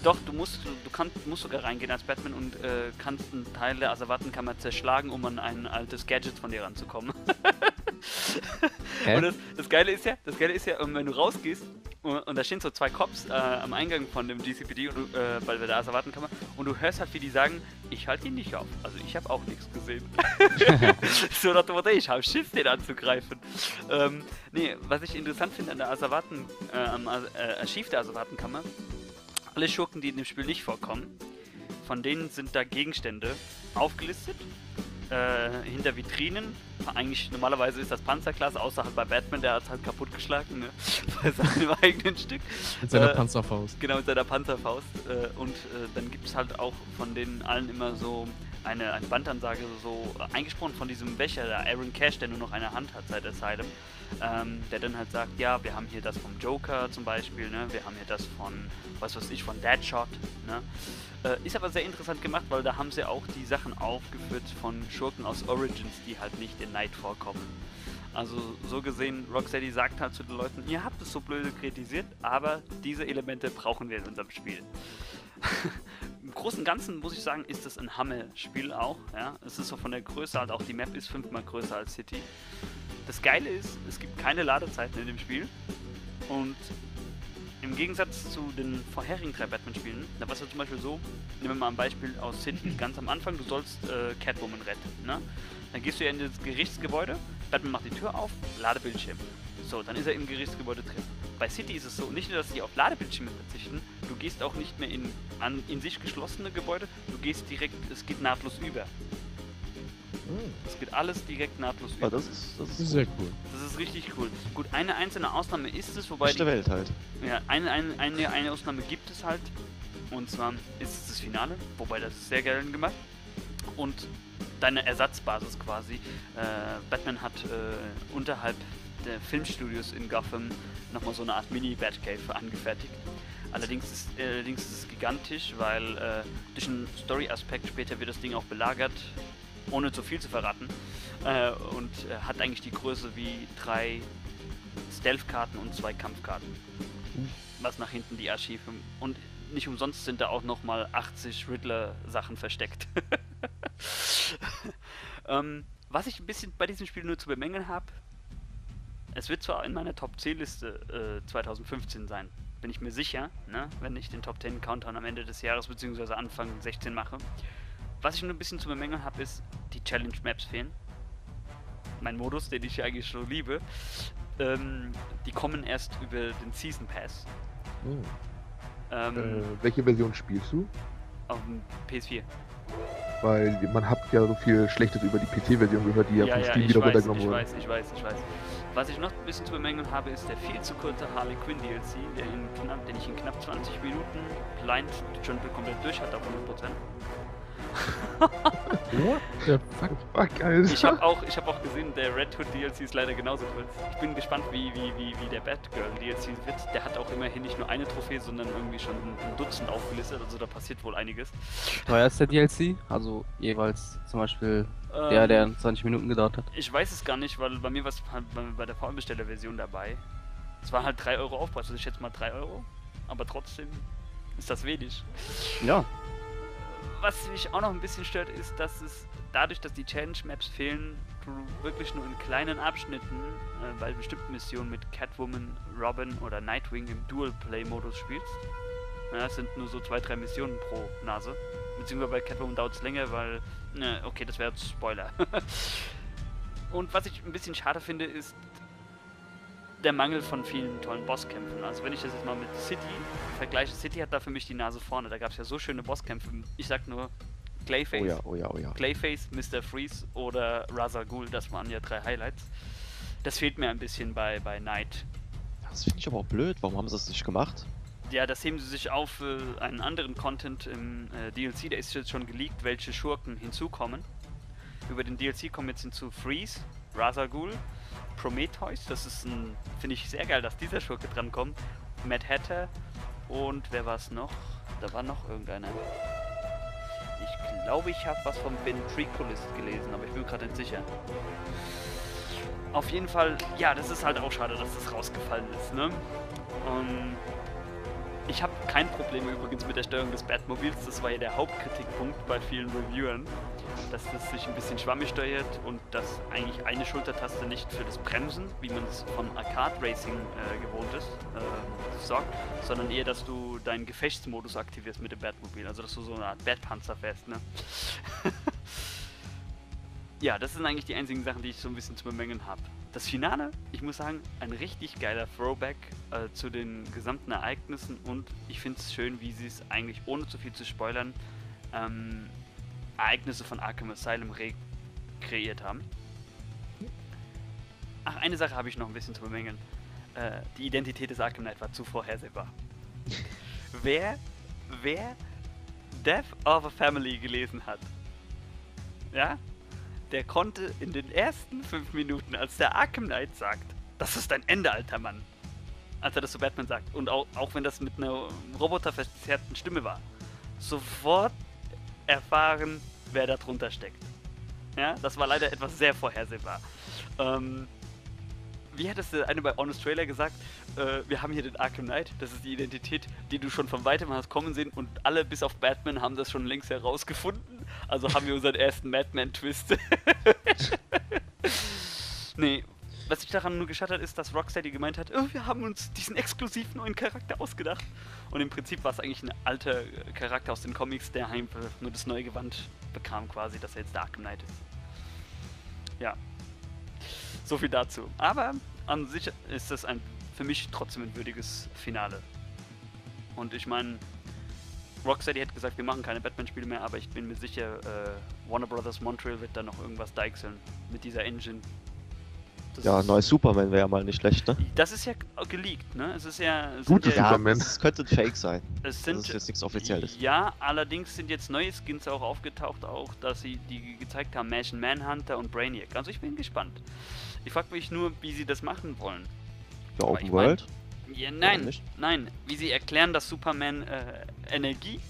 A: Doch, du musst, du, du kannst, musst sogar reingehen als Batman und äh, kannst einen Teil der Asservatenkammer zerschlagen, um an ein altes Gadget von dir ranzukommen. (laughs)
D: Hä?
A: Und das, das Geile ist ja, das Geile ist ja, wenn du rausgehst und, und da stehen so zwei Cops äh, am Eingang von dem GCPD und du, äh, bei der Asservatenkammer und du hörst halt, wie die sagen, ich halte ihn nicht auf. Also ich habe auch nichts gesehen. (laughs) (laughs) so nach dem Motto, ich habe Schiss, den anzugreifen. Ähm, nee, was ich interessant finde an der Asservaten, äh, am äh, Archiv der Asservatenkammer, alle Schurken, die in dem Spiel nicht vorkommen, von denen sind da Gegenstände aufgelistet. Äh, hinter Vitrinen. Eigentlich normalerweise ist das Panzerklasse, außer halt bei Batman, der hat es halt kaputtgeschlagen, ne? (laughs) bei seinem eigenen Stück.
C: Mit seiner
A: Äh,
C: Panzerfaust.
A: Genau, mit seiner Panzerfaust. Äh, und äh, dann gibt es halt auch von denen allen immer so eine, eine Bandansage, so äh, eingesprochen von diesem Wächter, der Aaron Cash, der nur noch eine Hand hat seit Asylum. Ähm, der dann halt sagt, ja, wir haben hier das vom Joker zum Beispiel, ne? wir haben hier das von, was weiß ich, von Deadshot. Ne? Äh, ist aber sehr interessant gemacht, weil da haben sie auch die Sachen aufgeführt von Schurken aus Origins, die halt nicht in Night vorkommen. Also so gesehen, Rocksteady sagt halt zu den Leuten, ihr habt es so blöde kritisiert, aber diese Elemente brauchen wir in unserem Spiel. (laughs) Im Großen und Ganzen muss ich sagen, ist das ein Hammer-Spiel auch. Ja? Es ist so von der Größe halt auch, die Map ist fünfmal größer als City. Das Geile ist, es gibt keine Ladezeiten in dem Spiel. Und im Gegensatz zu den vorherigen drei Batman-Spielen, da war es ja zum Beispiel so, nehmen wir mal ein Beispiel aus City, ganz am Anfang, du sollst äh, Catwoman retten. Ne? Dann gehst du ja in das Gerichtsgebäude, Batman macht die Tür auf, Ladebildschirm. So, dann ist er im Gerichtsgebäude drin. Bei City ist es so, nicht nur, dass sie auf Ladebildschirme verzichten, du gehst auch nicht mehr in an in sich geschlossene Gebäude, du gehst direkt, es geht nahtlos über. Es geht alles direkt nahtlos
E: Ah,
A: über.
E: das ist, das ist
C: sehr cool.
A: Das ist richtig cool. Gut, eine einzelne Ausnahme ist es, wobei
E: beste
A: die,
E: Welt halt.
A: ja, eine, eine, eine, eine Ausnahme gibt es halt. Und zwar ist es das Finale, wobei das ist sehr geil gemacht. Und deine Ersatzbasis quasi. Äh, Batman hat äh, unterhalb der Filmstudios in Gotham nochmal so eine Art Mini-Batcave angefertigt. Allerdings ist, äh, allerdings ist es gigantisch, weil äh, durch einen Story-Aspekt später wird das Ding auch belagert, ohne zu viel zu verraten. Äh, und äh, hat eigentlich die Größe wie drei Stealth-Karten und zwei Kampfkarten. Was nach hinten die Archive. Und nicht umsonst sind da auch nochmal 80 Riddler-Sachen versteckt. (laughs) ähm, was ich ein bisschen bei diesem Spiel nur zu bemängeln habe, es wird zwar in meiner Top 10 Liste äh, 2015 sein, bin ich mir sicher, ne? wenn ich den Top 10 Countdown am Ende des Jahres bzw. Anfang 16 mache. Was ich nur ein bisschen zu bemängeln habe, ist, die Challenge Maps fehlen. Mein Modus, den ich ja eigentlich schon liebe. Ähm, die kommen erst über den Season Pass.
B: Hm.
A: Ähm,
B: Äh, welche Version spielst du?
A: Auf dem PS4.
B: Weil man hat ja so viel Schlechtes über die PC-Version gehört, die ja,
A: Ja,
B: von
A: ja,
B: Steam
A: ich
B: wieder
A: weiß,
B: runtergenommen
A: ich
B: wurde.
A: weiß, ich weiß, ich weiß. Was ich noch ein bisschen zu bemängeln habe, ist der viel zu kurze Harley Quinn DLC, der in knapp, den ich in knapp 20 Minuten blind schon komplett durch hatte auf 100%. (laughs)
C: What the fuck?
B: Fuck, Alter.
A: Ich habe auch, ich hab auch gesehen, der Red Hood DLC ist leider genauso kurz. Ich bin gespannt, wie, wie, wie, wie der Batgirl DLC wird. Der hat auch immerhin nicht nur eine Trophäe, sondern irgendwie schon ein, ein Dutzend aufgelistet, also da passiert wohl einiges.
D: Teuer ist der DLC? Also jeweils zum Beispiel der,
A: Ähm,
D: der 20 Minuten gedauert hat.
A: Ich weiß es gar nicht, weil bei mir war es halt bei, bei der Vollbesteller-Version dabei. Es war halt 3 Euro Aufpreis, also ich schätze mal 3 Euro. Aber trotzdem ist das wenig.
D: Ja,
A: Was mich auch noch ein bisschen stört, ist, dass es dadurch, dass die Challenge-Maps fehlen, du wirklich nur in kleinen Abschnitten äh, bei bestimmten Missionen mit Catwoman, Robin oder Nightwing im Dual-Play-Modus spielst. Ja, es sind nur so zwei, drei Missionen pro Nase. Beziehungsweise bei Catwoman dauert es länger, weil. Ne, okay, das wäre jetzt Spoiler. (laughs) Und was ich ein bisschen schade finde, ist der Mangel von vielen tollen Bosskämpfen. Also wenn ich das jetzt mal mit City vergleiche, City hat da für mich die Nase vorne. Da gab es ja so schöne Bosskämpfe. Ich sag nur Clayface,
E: Oh ja, oh ja, oh ja.
A: Clayface, Mr. Freeze oder Ra's al Ghul. Das waren ja drei Highlights. Das fehlt mir ein bisschen bei, bei Knight.
E: Das finde ich aber auch blöd. Warum haben sie das nicht gemacht?
A: Ja, das heben sie sich auf für einen anderen Content im äh, DLC. Da ist jetzt schon geleakt, welche Schurken hinzukommen. Über den DLC kommen jetzt hinzu Freeze, Ghul, Prometheus. Das ist ein, finde ich sehr geil, dass dieser Schurke drankommt. Mad Hatter und wer war es noch? Da war noch irgendeiner. Ich glaube, ich habe was von Ventriculist gelesen, aber ich bin gerade nicht sicher. Auf jeden Fall, ja, das ist halt auch schade, dass das rausgefallen ist, ne? Und ich habe kein Problem übrigens mit der Steuerung des Batmobils. Das war ja der Hauptkritikpunkt bei vielen Reviewern, dass das sich ein bisschen schwammig steuert und dass eigentlich eine Schultertaste nicht für das Bremsen, wie man es von Arcade Racing äh, gewohnt ist, äh, sorgt, sondern eher, dass du deinen Gefechtsmodus aktivierst mit dem Batmobil. Also, dass du so eine Art Batpanzer fährst, ne? (laughs) ja, das sind eigentlich die einzigen Sachen, die ich so ein bisschen zu bemängeln habe. Das Finale, ich muss sagen, ein richtig geiler Throwback äh, zu den gesamten Ereignissen und ich finde es schön, wie sie es eigentlich, ohne zu viel zu spoilern, ähm, Ereignisse von Arkham Asylum rekreiert haben. Ach, eine Sache habe ich noch ein bisschen zu bemängeln. Äh, die Identität des Arkham Knight war zu vorhersehbar. (laughs) wer, wer Death of a Family gelesen hat, ja, der konnte in den ersten fünf Minuten, als der Arkham Knight sagt, das ist dein Ende, alter Mann, als er das zu Batman sagt, und auch, auch wenn das mit einer roboterverzerrten Stimme war, sofort erfahren, wer da drunter steckt. Ja, das war leider etwas sehr vorhersehbar. Ähm, wie hat es der eine bei Honest Trailer gesagt? Äh, wir haben hier den Arkham Knight, das ist die Identität, die du schon von weitem hast kommen sehen und alle bis auf Batman haben das schon längst herausgefunden. Also haben wir unseren ersten Madman-Twist. (laughs) nee, was sich daran nur gescheitert ist, dass Rocksteady gemeint hat, oh, wir haben uns diesen exklusiven neuen Charakter ausgedacht. Und im Prinzip war es eigentlich ein alter Charakter aus den Comics, der nur das neue Gewand bekam quasi, dass er jetzt der Arkham Knight ist. Ja, so viel dazu. Aber an sich ist das ein, für mich trotzdem ein würdiges Finale. Und ich meine, Rocksteady hat gesagt, wir machen keine Batman-Spiele mehr, aber ich bin mir sicher, äh, Warner Brothers Montreal wird da noch irgendwas deichseln mit dieser Engine.
E: Das ja, neues Superman wäre ja mal nicht schlecht, ne?
A: Das ist ja geleakt, ne? Es ist ja.
B: Gute
A: ja,
B: Superman.
E: Es könnte ein Fake sein.
A: Es sind,
E: das ist jetzt nichts Offizielles.
A: Ja, allerdings sind jetzt neue Skins auch aufgetaucht, auch dass sie die gezeigt haben, Martian Manhunter und Brainiac. Also ich bin gespannt. Ich frage mich nur, wie sie das machen wollen.
E: Für Open World?
A: Mein, ja, nein, nein. Wie sie erklären, dass Superman äh, Energie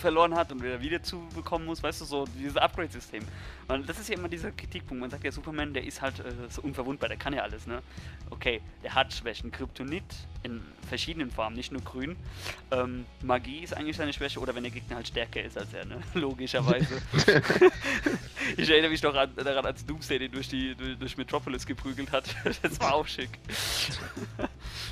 A: verloren hat und wieder wieder zu bekommen muss, weißt du, so dieses Upgrade-System. Und das ist ja immer dieser Kritikpunkt. Man sagt ja, Superman, der ist halt äh, so unverwundbar, der kann ja alles, ne? Okay, der hat Schwächen. Kryptonit in verschiedenen Formen, nicht nur grün. Ähm, Magie ist eigentlich seine Schwäche oder wenn der Gegner halt stärker ist als er, ne? (laughs) Logischerweise. (laughs) ich erinnere mich noch an, daran, als Doomsday den durch, die, durch, durch Metropolis geprügelt hat. (laughs) das war auch schick.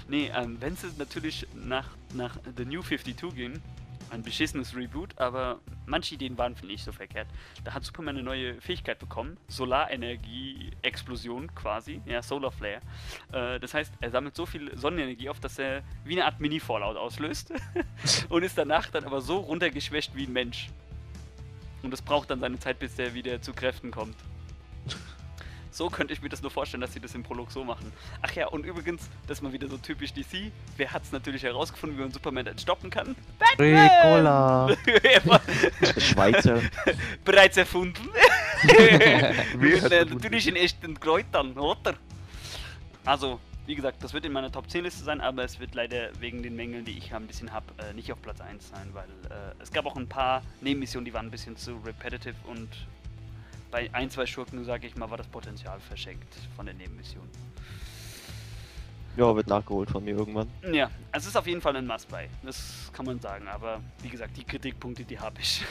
A: nee, ähm, wenn sie natürlich nach, nach The New 52 gehen, ein beschissenes Reboot, aber manche Ideen waren nicht so verkehrt. Da hat Superman eine neue Fähigkeit bekommen, Solarenergie-Explosion quasi, ja, Solar Flare. Äh, das heißt, er sammelt so viel Sonnenenergie auf, dass er wie eine Art Mini-Fallout auslöst (laughs) und ist danach dann aber so runtergeschwächt wie ein Mensch. Und es braucht dann seine Zeit, bis er wieder zu Kräften kommt. So könnte ich mir das nur vorstellen, dass sie das im Prolog so machen. Ach ja, und übrigens, das ist mal wieder so typisch DC. Wer hat es natürlich herausgefunden, wie man Superman dann stoppen kann?
D: Batman! Ricola! (laughs)
E: Schweizer. (laughs)
A: Bereits erfunden. (laughs) Mit, äh, natürlich in echten Kräutern, oder? Also, wie gesagt, das wird in meiner Top 10 Liste sein, aber es wird leider wegen den Mängeln, die ich ein bisschen habe, äh, nicht auf Platz 1 sein, weil äh, es gab auch ein paar Nebenmissionen, die waren ein bisschen zu repetitive und bei ein, zwei Schurken, sage ich mal, war das Potenzial verschenkt von der Nebenmission.
E: Ja, wird nachgeholt von mir irgendwann.
A: Ja, es ist auf jeden Fall ein Must-Buy. Das kann man sagen, aber wie gesagt, die Kritikpunkte, die habe ich.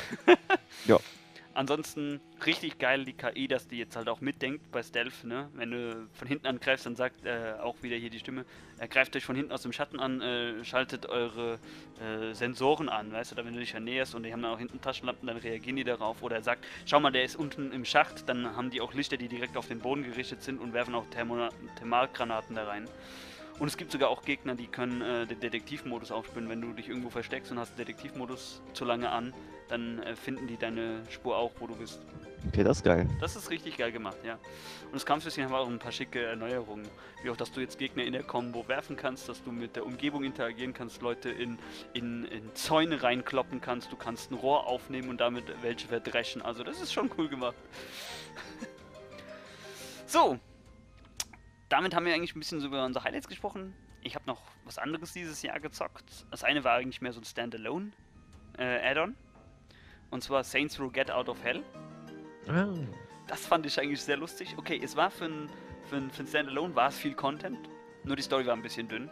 E: ja. (laughs)
A: Ansonsten richtig geil die KI, dass die jetzt halt auch mitdenkt bei Stealth, ne? Wenn du von hinten angreifst, dann sagt äh, auch wieder hier die Stimme, er greift euch von hinten aus dem Schatten an, äh, schaltet eure äh, Sensoren an, weißt du, da wenn du dich ernährst und die haben dann auch hinten Taschenlampen, dann reagieren die darauf. Oder er sagt, schau mal, der ist unten im Schacht, dann haben die auch Lichter, die direkt auf den Boden gerichtet sind und werfen auch Thermo Thermalgranaten da rein. Und es gibt sogar auch Gegner, die können äh, den Detektivmodus aufspielen. Wenn du dich irgendwo versteckst und hast den Detektivmodus zu lange an, dann äh, finden die deine Spur auch, wo du bist.
E: Okay, das ist geil.
A: Das ist richtig geil gemacht, ja. Und das Kampfsystem hat auch ein paar schicke Erneuerungen. Wie auch, dass du jetzt Gegner in der Combo werfen kannst, dass du mit der Umgebung interagieren kannst, Leute in, in, in Zäune reinkloppen kannst, du kannst ein Rohr aufnehmen und damit welche verdreschen. Also das ist schon cool gemacht. (laughs) so, damit haben wir eigentlich ein bisschen über unsere Highlights gesprochen. Ich habe noch was anderes dieses Jahr gezockt. Das eine war eigentlich mehr so ein Standalone äh, Add-on. Und zwar Saints Row Get Out of Hell. Oh. Das fand ich eigentlich sehr lustig. Okay, es war für ein, für ein, für ein Standalone war es viel Content. Nur die Story war ein bisschen dünn.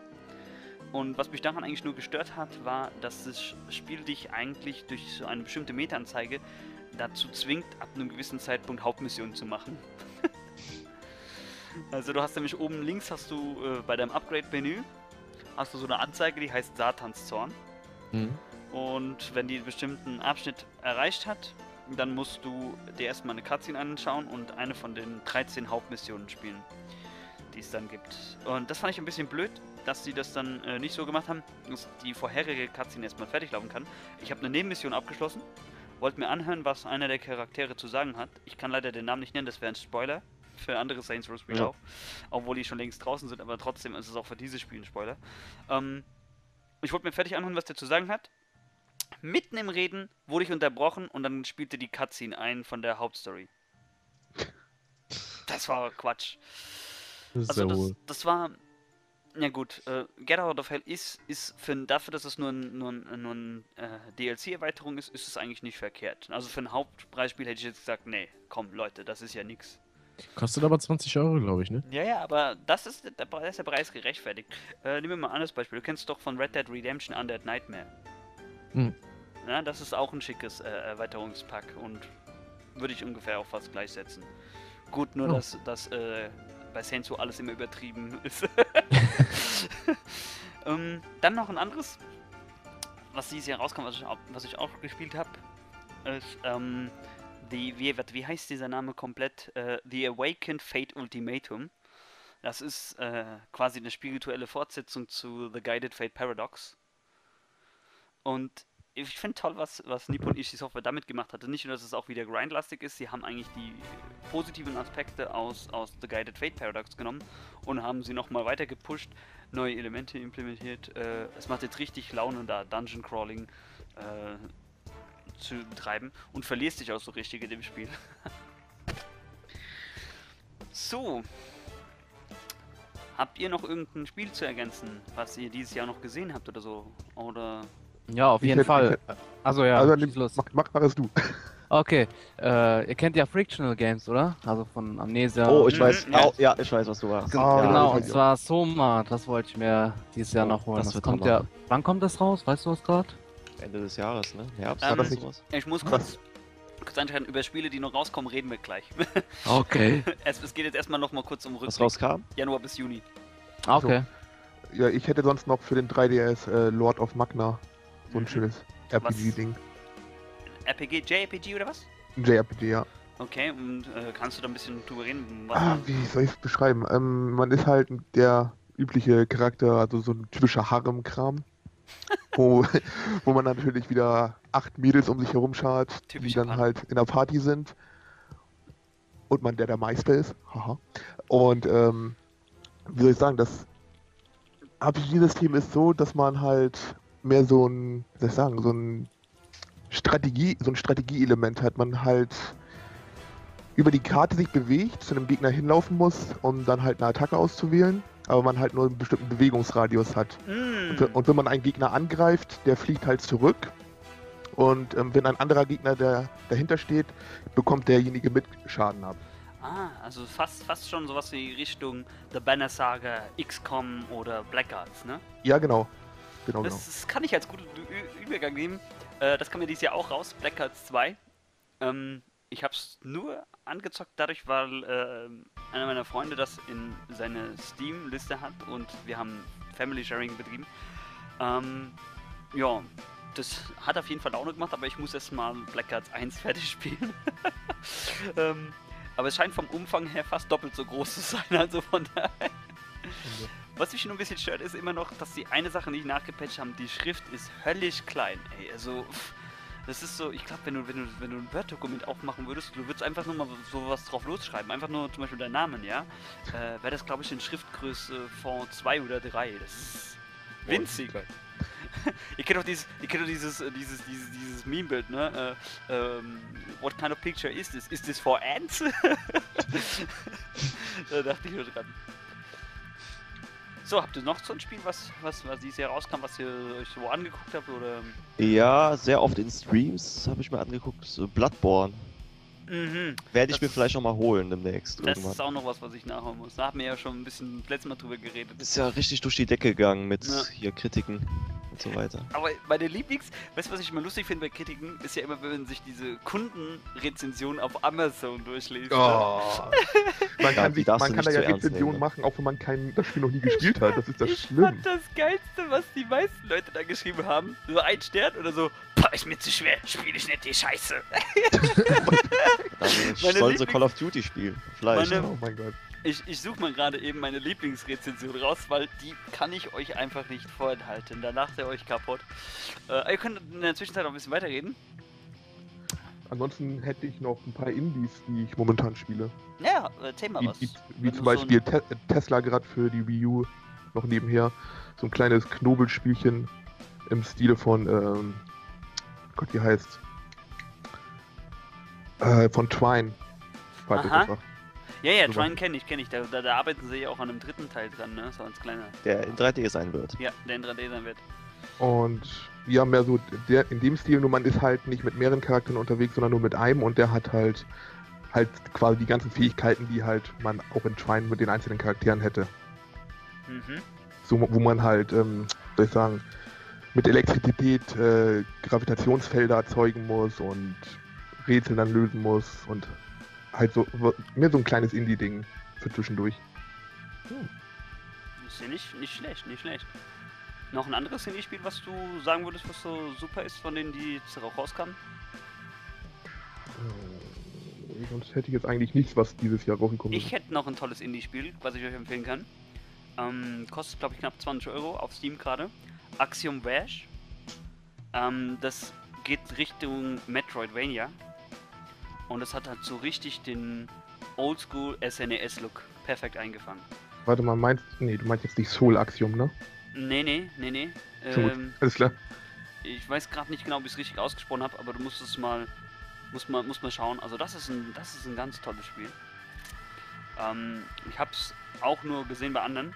A: Und was mich daran eigentlich nur gestört hat, war, dass das Spiel dich eigentlich durch so eine bestimmte Meta-Anzeige dazu zwingt, ab einem gewissen Zeitpunkt Hauptmissionen zu machen. (laughs) Also du hast nämlich oben links hast du äh, bei deinem Upgrade-Menü hast du so eine Anzeige, die heißt Satans Zorn. Mhm. Und wenn die einen bestimmten Abschnitt erreicht hat, dann musst du dir erstmal eine Cutscene anschauen und eine von den 13 Hauptmissionen spielen, die es dann gibt. Und das fand ich ein bisschen blöd, dass sie das dann äh, nicht so gemacht haben, dass die vorherige Cutscene erstmal fertig laufen kann. Ich habe eine Nebenmission abgeschlossen wollte mir anhören, was einer der Charaktere zu sagen hat. Ich kann leider den Namen nicht nennen, das wäre ein Spoiler für andere Saints Row Spiele
E: Ja.
A: auch. Obwohl die schon längst draußen sind, aber trotzdem ist es auch für dieses Spiel ein Spoiler. Ähm, ich wollte mir fertig anhören, was der zu sagen hat. Mitten im Reden wurde ich unterbrochen und dann spielte die Cutscene ein von der Hauptstory. Das war Quatsch.
C: Das
A: Also das, das war. Ja gut, äh, Get Out of Hell ist, ist für, dafür, dass es nur ein, nur ein, nur ein äh, DLC-Erweiterung ist, ist es eigentlich nicht verkehrt. Also für ein Hauptpreisspiel hätte ich jetzt gesagt, nee, komm Leute, das ist ja nix.
C: Kostet aber 20 Euro, glaube ich, ne?
A: Ja, ja, aber das ist, der, da ist der Preis gerechtfertigt. Äh, nehmen wir mal ein anderes Beispiel. Du kennst doch von Red Dead Redemption Undead Nightmare.
C: Hm.
A: Ja, das ist auch ein schickes äh, Erweiterungspack und würde ich ungefähr auch fast gleichsetzen. Gut, nur
C: Oh.
A: dass, dass äh, bei Row alles immer übertrieben ist. (laughs) ähm, dann noch ein anderes, was dieses Jahr rauskam, was ich auch, was ich auch gespielt habe, ist ähm, die, wie, wie heißt dieser Name komplett? Äh, The Awakened Fate Ultimatum. Das ist äh, quasi eine spirituelle Fortsetzung zu The Guided Fate Paradox. Und ich finde toll, was, was Nippon Ishi Software damit gemacht hatte. Nicht nur, dass es auch wieder grindlastig ist, sie haben eigentlich die positiven Aspekte aus, aus The Guided Fate Paradox genommen und haben sie nochmal weiter gepusht, neue Elemente implementiert. Äh, es macht jetzt richtig Laune, da Dungeon Crawling äh, zu betreiben und verlierst dich auch so richtig in dem Spiel. (laughs) so. Habt ihr noch irgendein Spiel zu ergänzen, was ihr dieses Jahr noch gesehen habt oder so? Oder
D: Ja, auf
B: Ich
D: jeden
B: hätte-
D: Fall. Also ja,
B: also nimm,
D: los.
B: mach, mach, mach es du.
D: Okay, äh, ihr kennt ja Frictional Games, oder? Also von Amnesia.
E: Oh, ich weiß,
A: ja.
E: oh, ja, ich weiß, was du warst.
B: Ah,
E: ja,
D: Genau, und zwar Soma, das wollte ich mir dieses Jahr
E: Oh,
D: noch holen.
E: das
D: Das,
E: wird
D: kommt ja. Wann kommt das raus? Weißt du was gerade?
E: Ende des Jahres, ne? Herbst
A: Ähm,
E: oder
B: das nicht-
E: sowas.
A: ich muss kurz, kurz einschreiten, über Spiele, die noch rauskommen, reden wir gleich. (laughs)
D: Okay.
A: es, es geht jetzt erstmal noch mal kurz um
E: Was
A: Rückblick.
E: rauskam?
A: Januar bis Juni.
D: Okay.
B: Ja, ich hätte sonst noch für den 3DS äh, Lord of Magna so ein
A: Mhm.
B: schönes RPG-Ding.
A: RPG, JRPG oder was?
B: JRPG, ja.
A: Okay, und äh, kannst du da ein bisschen drüber reden? Was
B: Ah, wie soll ich es beschreiben? Ähm, man ist halt der übliche Charakter, also so ein typischer Harem-Kram. (laughs) wo, wo man natürlich wieder acht Mädels um sich herum schart, die dann
A: Pan.
B: halt in der Party sind. Und man der der Meister ist. Haha. Und ähm, wie soll ich sagen, das RPG-System ist so, dass man halt mehr so ein, wie soll ich sagen, so ein Strategie, so ein Strategieelement hat. Man halt über die Karte sich bewegt, zu einem Gegner hinlaufen muss, um dann halt eine Attacke auszuwählen, aber man halt nur einen bestimmten Bewegungsradius hat.
A: Mm.
B: Und, und wenn man einen Gegner angreift, der fliegt halt zurück. Und ähm, wenn ein anderer Gegner, der dahinter steht, bekommt derjenige mit Schaden ab.
A: Ah, also fast, fast schon sowas wie Richtung The Banner Saga, XCOM oder Black Arts, ne?
B: Ja, genau. Genau, genau.
A: Das, das kann ich als guten Übergang nehmen. Äh, das kam ja dieses Jahr auch raus, Black Arts 2. Ähm, ich hab's nur angezockt dadurch, weil äh, einer meiner Freunde das in seine Steam-Liste hat und wir haben Family Sharing betrieben. Ähm, ja, das hat auf jeden Fall Laune gemacht, aber ich muss erst mal Black Arts 1 (laughs) fertig spielen. (laughs) ähm, aber es scheint vom Umfang her fast doppelt so groß zu sein, also von daher. Was mich nur ein bisschen stört, ist immer noch, dass die eine Sache nicht nachgepatcht haben. Die Schrift ist höllisch klein, ey. Also, pff, das ist so, ich glaube, wenn du, wenn, du, wenn du ein Word-Dokument aufmachen würdest, du würdest einfach nur mal sowas drauf losschreiben. Einfach nur zum Beispiel deinen Namen, ja. Äh, Wäre das, glaube ich, in Schriftgröße von 2 oder 3. Das ist winzig. (laughs) Ihr kennt doch dieses, ihr kennt doch dieses, äh, dieses, dieses, dieses Meme-Bild, ne? Äh, ähm, what kind of picture is this? Is this for ants? (laughs) da dachte ich nur dran. So, habt ihr noch so ein Spiel, was, was, was dieses Jahr rauskam, was ihr euch so angeguckt habt? Oder.
E: Ja, sehr oft in Streams habe ich mir angeguckt. So Bloodborne.
A: Mhm.
E: Werde ich
A: Das
E: mir
A: ist-
E: vielleicht noch mal holen demnächst
A: Das ist
E: irgendwann.
A: auch noch was, was ich nachholen muss. Da haben wir ja schon ein bisschen letztes Mal drüber geredet.
E: Ist ja richtig durch die Decke gegangen mit
A: Ja.
E: hier Kritiken und so weiter.
A: Aber meine Lieblings, weißt du, was ich immer lustig finde bei Kritiken, ist ja immer, wenn man sich diese Kundenrezensionen auf Amazon durchliest. ne?
B: Oh. (laughs) Man
E: Ja,
B: kann,
E: die
B: sich, man kann da ja Rezensionen
E: ne?
B: machen, auch wenn man kein, das Spiel noch nie gespielt hat. Das ist das
A: Ich fand das Geilste, was die meisten Leute da geschrieben haben. So ein Stern oder so. Boah, ist mir zu schwer, spiele ich nicht die Scheiße. (laughs)
E: Dann sollen sie Call of Duty spielen. Vielleicht.
A: Meine-
B: Oh mein Gott.
A: Ich, ich suche mal gerade eben meine Lieblingsrezension raus, weil die kann ich euch einfach nicht vorenthalten. Danach der euch kaputt. Äh, ihr könnt in der Zwischenzeit noch ein bisschen weiterreden.
B: Ansonsten hätte ich noch ein paar Indies, die ich momentan spiele.
A: Ja, erzähl mal
B: Wie,
A: was.
B: wie, wie zum
A: so
B: Beispiel
A: ein-
B: Te Tesla gerade für die Wii U noch nebenher. So ein kleines Knobelspielchen im Stile von, ähm, Gott, wie heißt äh, von Twine. ihr
A: Aha. Ja, ja. Trine kenne ich, kenne ich. Da, da, da arbeiten sie ja auch an einem dritten Teil dran, ne? So als kleiner.
E: Der in 3D sein wird.
A: Ja, der in 3D sein wird.
B: Und ja, mehr so der, in dem Stil, nur man ist halt nicht mit mehreren Charakteren unterwegs, sondern nur mit einem und der hat halt halt quasi die ganzen Fähigkeiten, die halt man auch in Trine mit den einzelnen Charakteren hätte.
A: Mhm.
B: So, wo man halt, ähm, soll ich sagen, mit Elektrizität äh, Gravitationsfelder erzeugen muss und Rätsel dann lösen muss und halt so mehr so ein kleines Indie-Ding für zwischendurch.
A: Ist ja nicht, nicht schlecht, nicht schlecht. Noch ein anderes Handyspiel, was du sagen würdest, was so super ist, von denen, die jetzt auch rauskamen?
B: Äh, sonst hätte ich jetzt eigentlich nichts, was dieses Jahr rausgekommen
A: Ich
B: ist.
A: hätte noch ein tolles Indie-Spiel, was ich euch empfehlen kann. Ähm, kostet, glaube ich, knapp 20 Euro auf Steam gerade. Axiom Vash. Ähm, das geht Richtung Metroidvania. Und es hat halt so richtig den Oldschool SNES-Look perfekt eingefangen.
B: Warte mal, meinst nee, du meinst jetzt nicht Soul Axiom, ne?
A: Nee, nee, nee, nee. Ähm,
B: Alles klar.
A: ich weiß gerade nicht genau, ob ich es richtig ausgesprochen habe, aber du musst es mal, muss mal, muss mal schauen. Also das ist ein, das ist ein ganz tolles Spiel. Ähm, ich habe es auch nur gesehen bei anderen,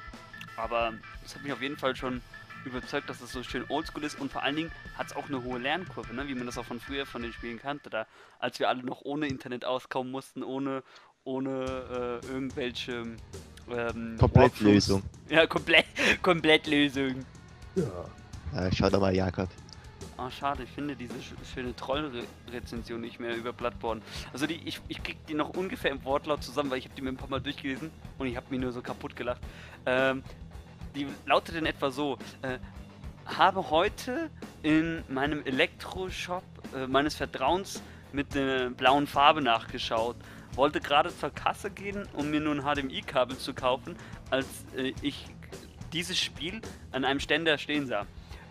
A: aber es hat mich auf jeden Fall schon überzeugt, dass es so schön oldschool ist und vor allen Dingen hat es auch eine hohe Lernkurve, ne? wie man das auch von früher von den Spielen kannte, da als wir alle noch ohne Internet auskommen mussten, ohne ohne äh, irgendwelche ähm,
E: Komplettlösung.
A: Ja, komplett, (laughs) Komplettlösung.
B: Ja.
E: Ja, schau doch mal, Jakob.
A: Ah, schade, ich finde diese sch schöne Troll-Rezension nicht mehr über Bloodborne. Also die, ich, ich krieg die noch ungefähr im Wortlaut zusammen, weil ich habe die mir ein paar Mal durchgelesen und ich habe mir nur so kaputt gelacht. Ähm, die lautet in etwa so, äh, habe heute in meinem Elektroshop äh, meines Vertrauens mit der blauen Farbe nachgeschaut. Wollte gerade zur Kasse gehen, um mir nur ein HDMI-Kabel zu kaufen, als äh, ich dieses Spiel an einem Ständer stehen sah.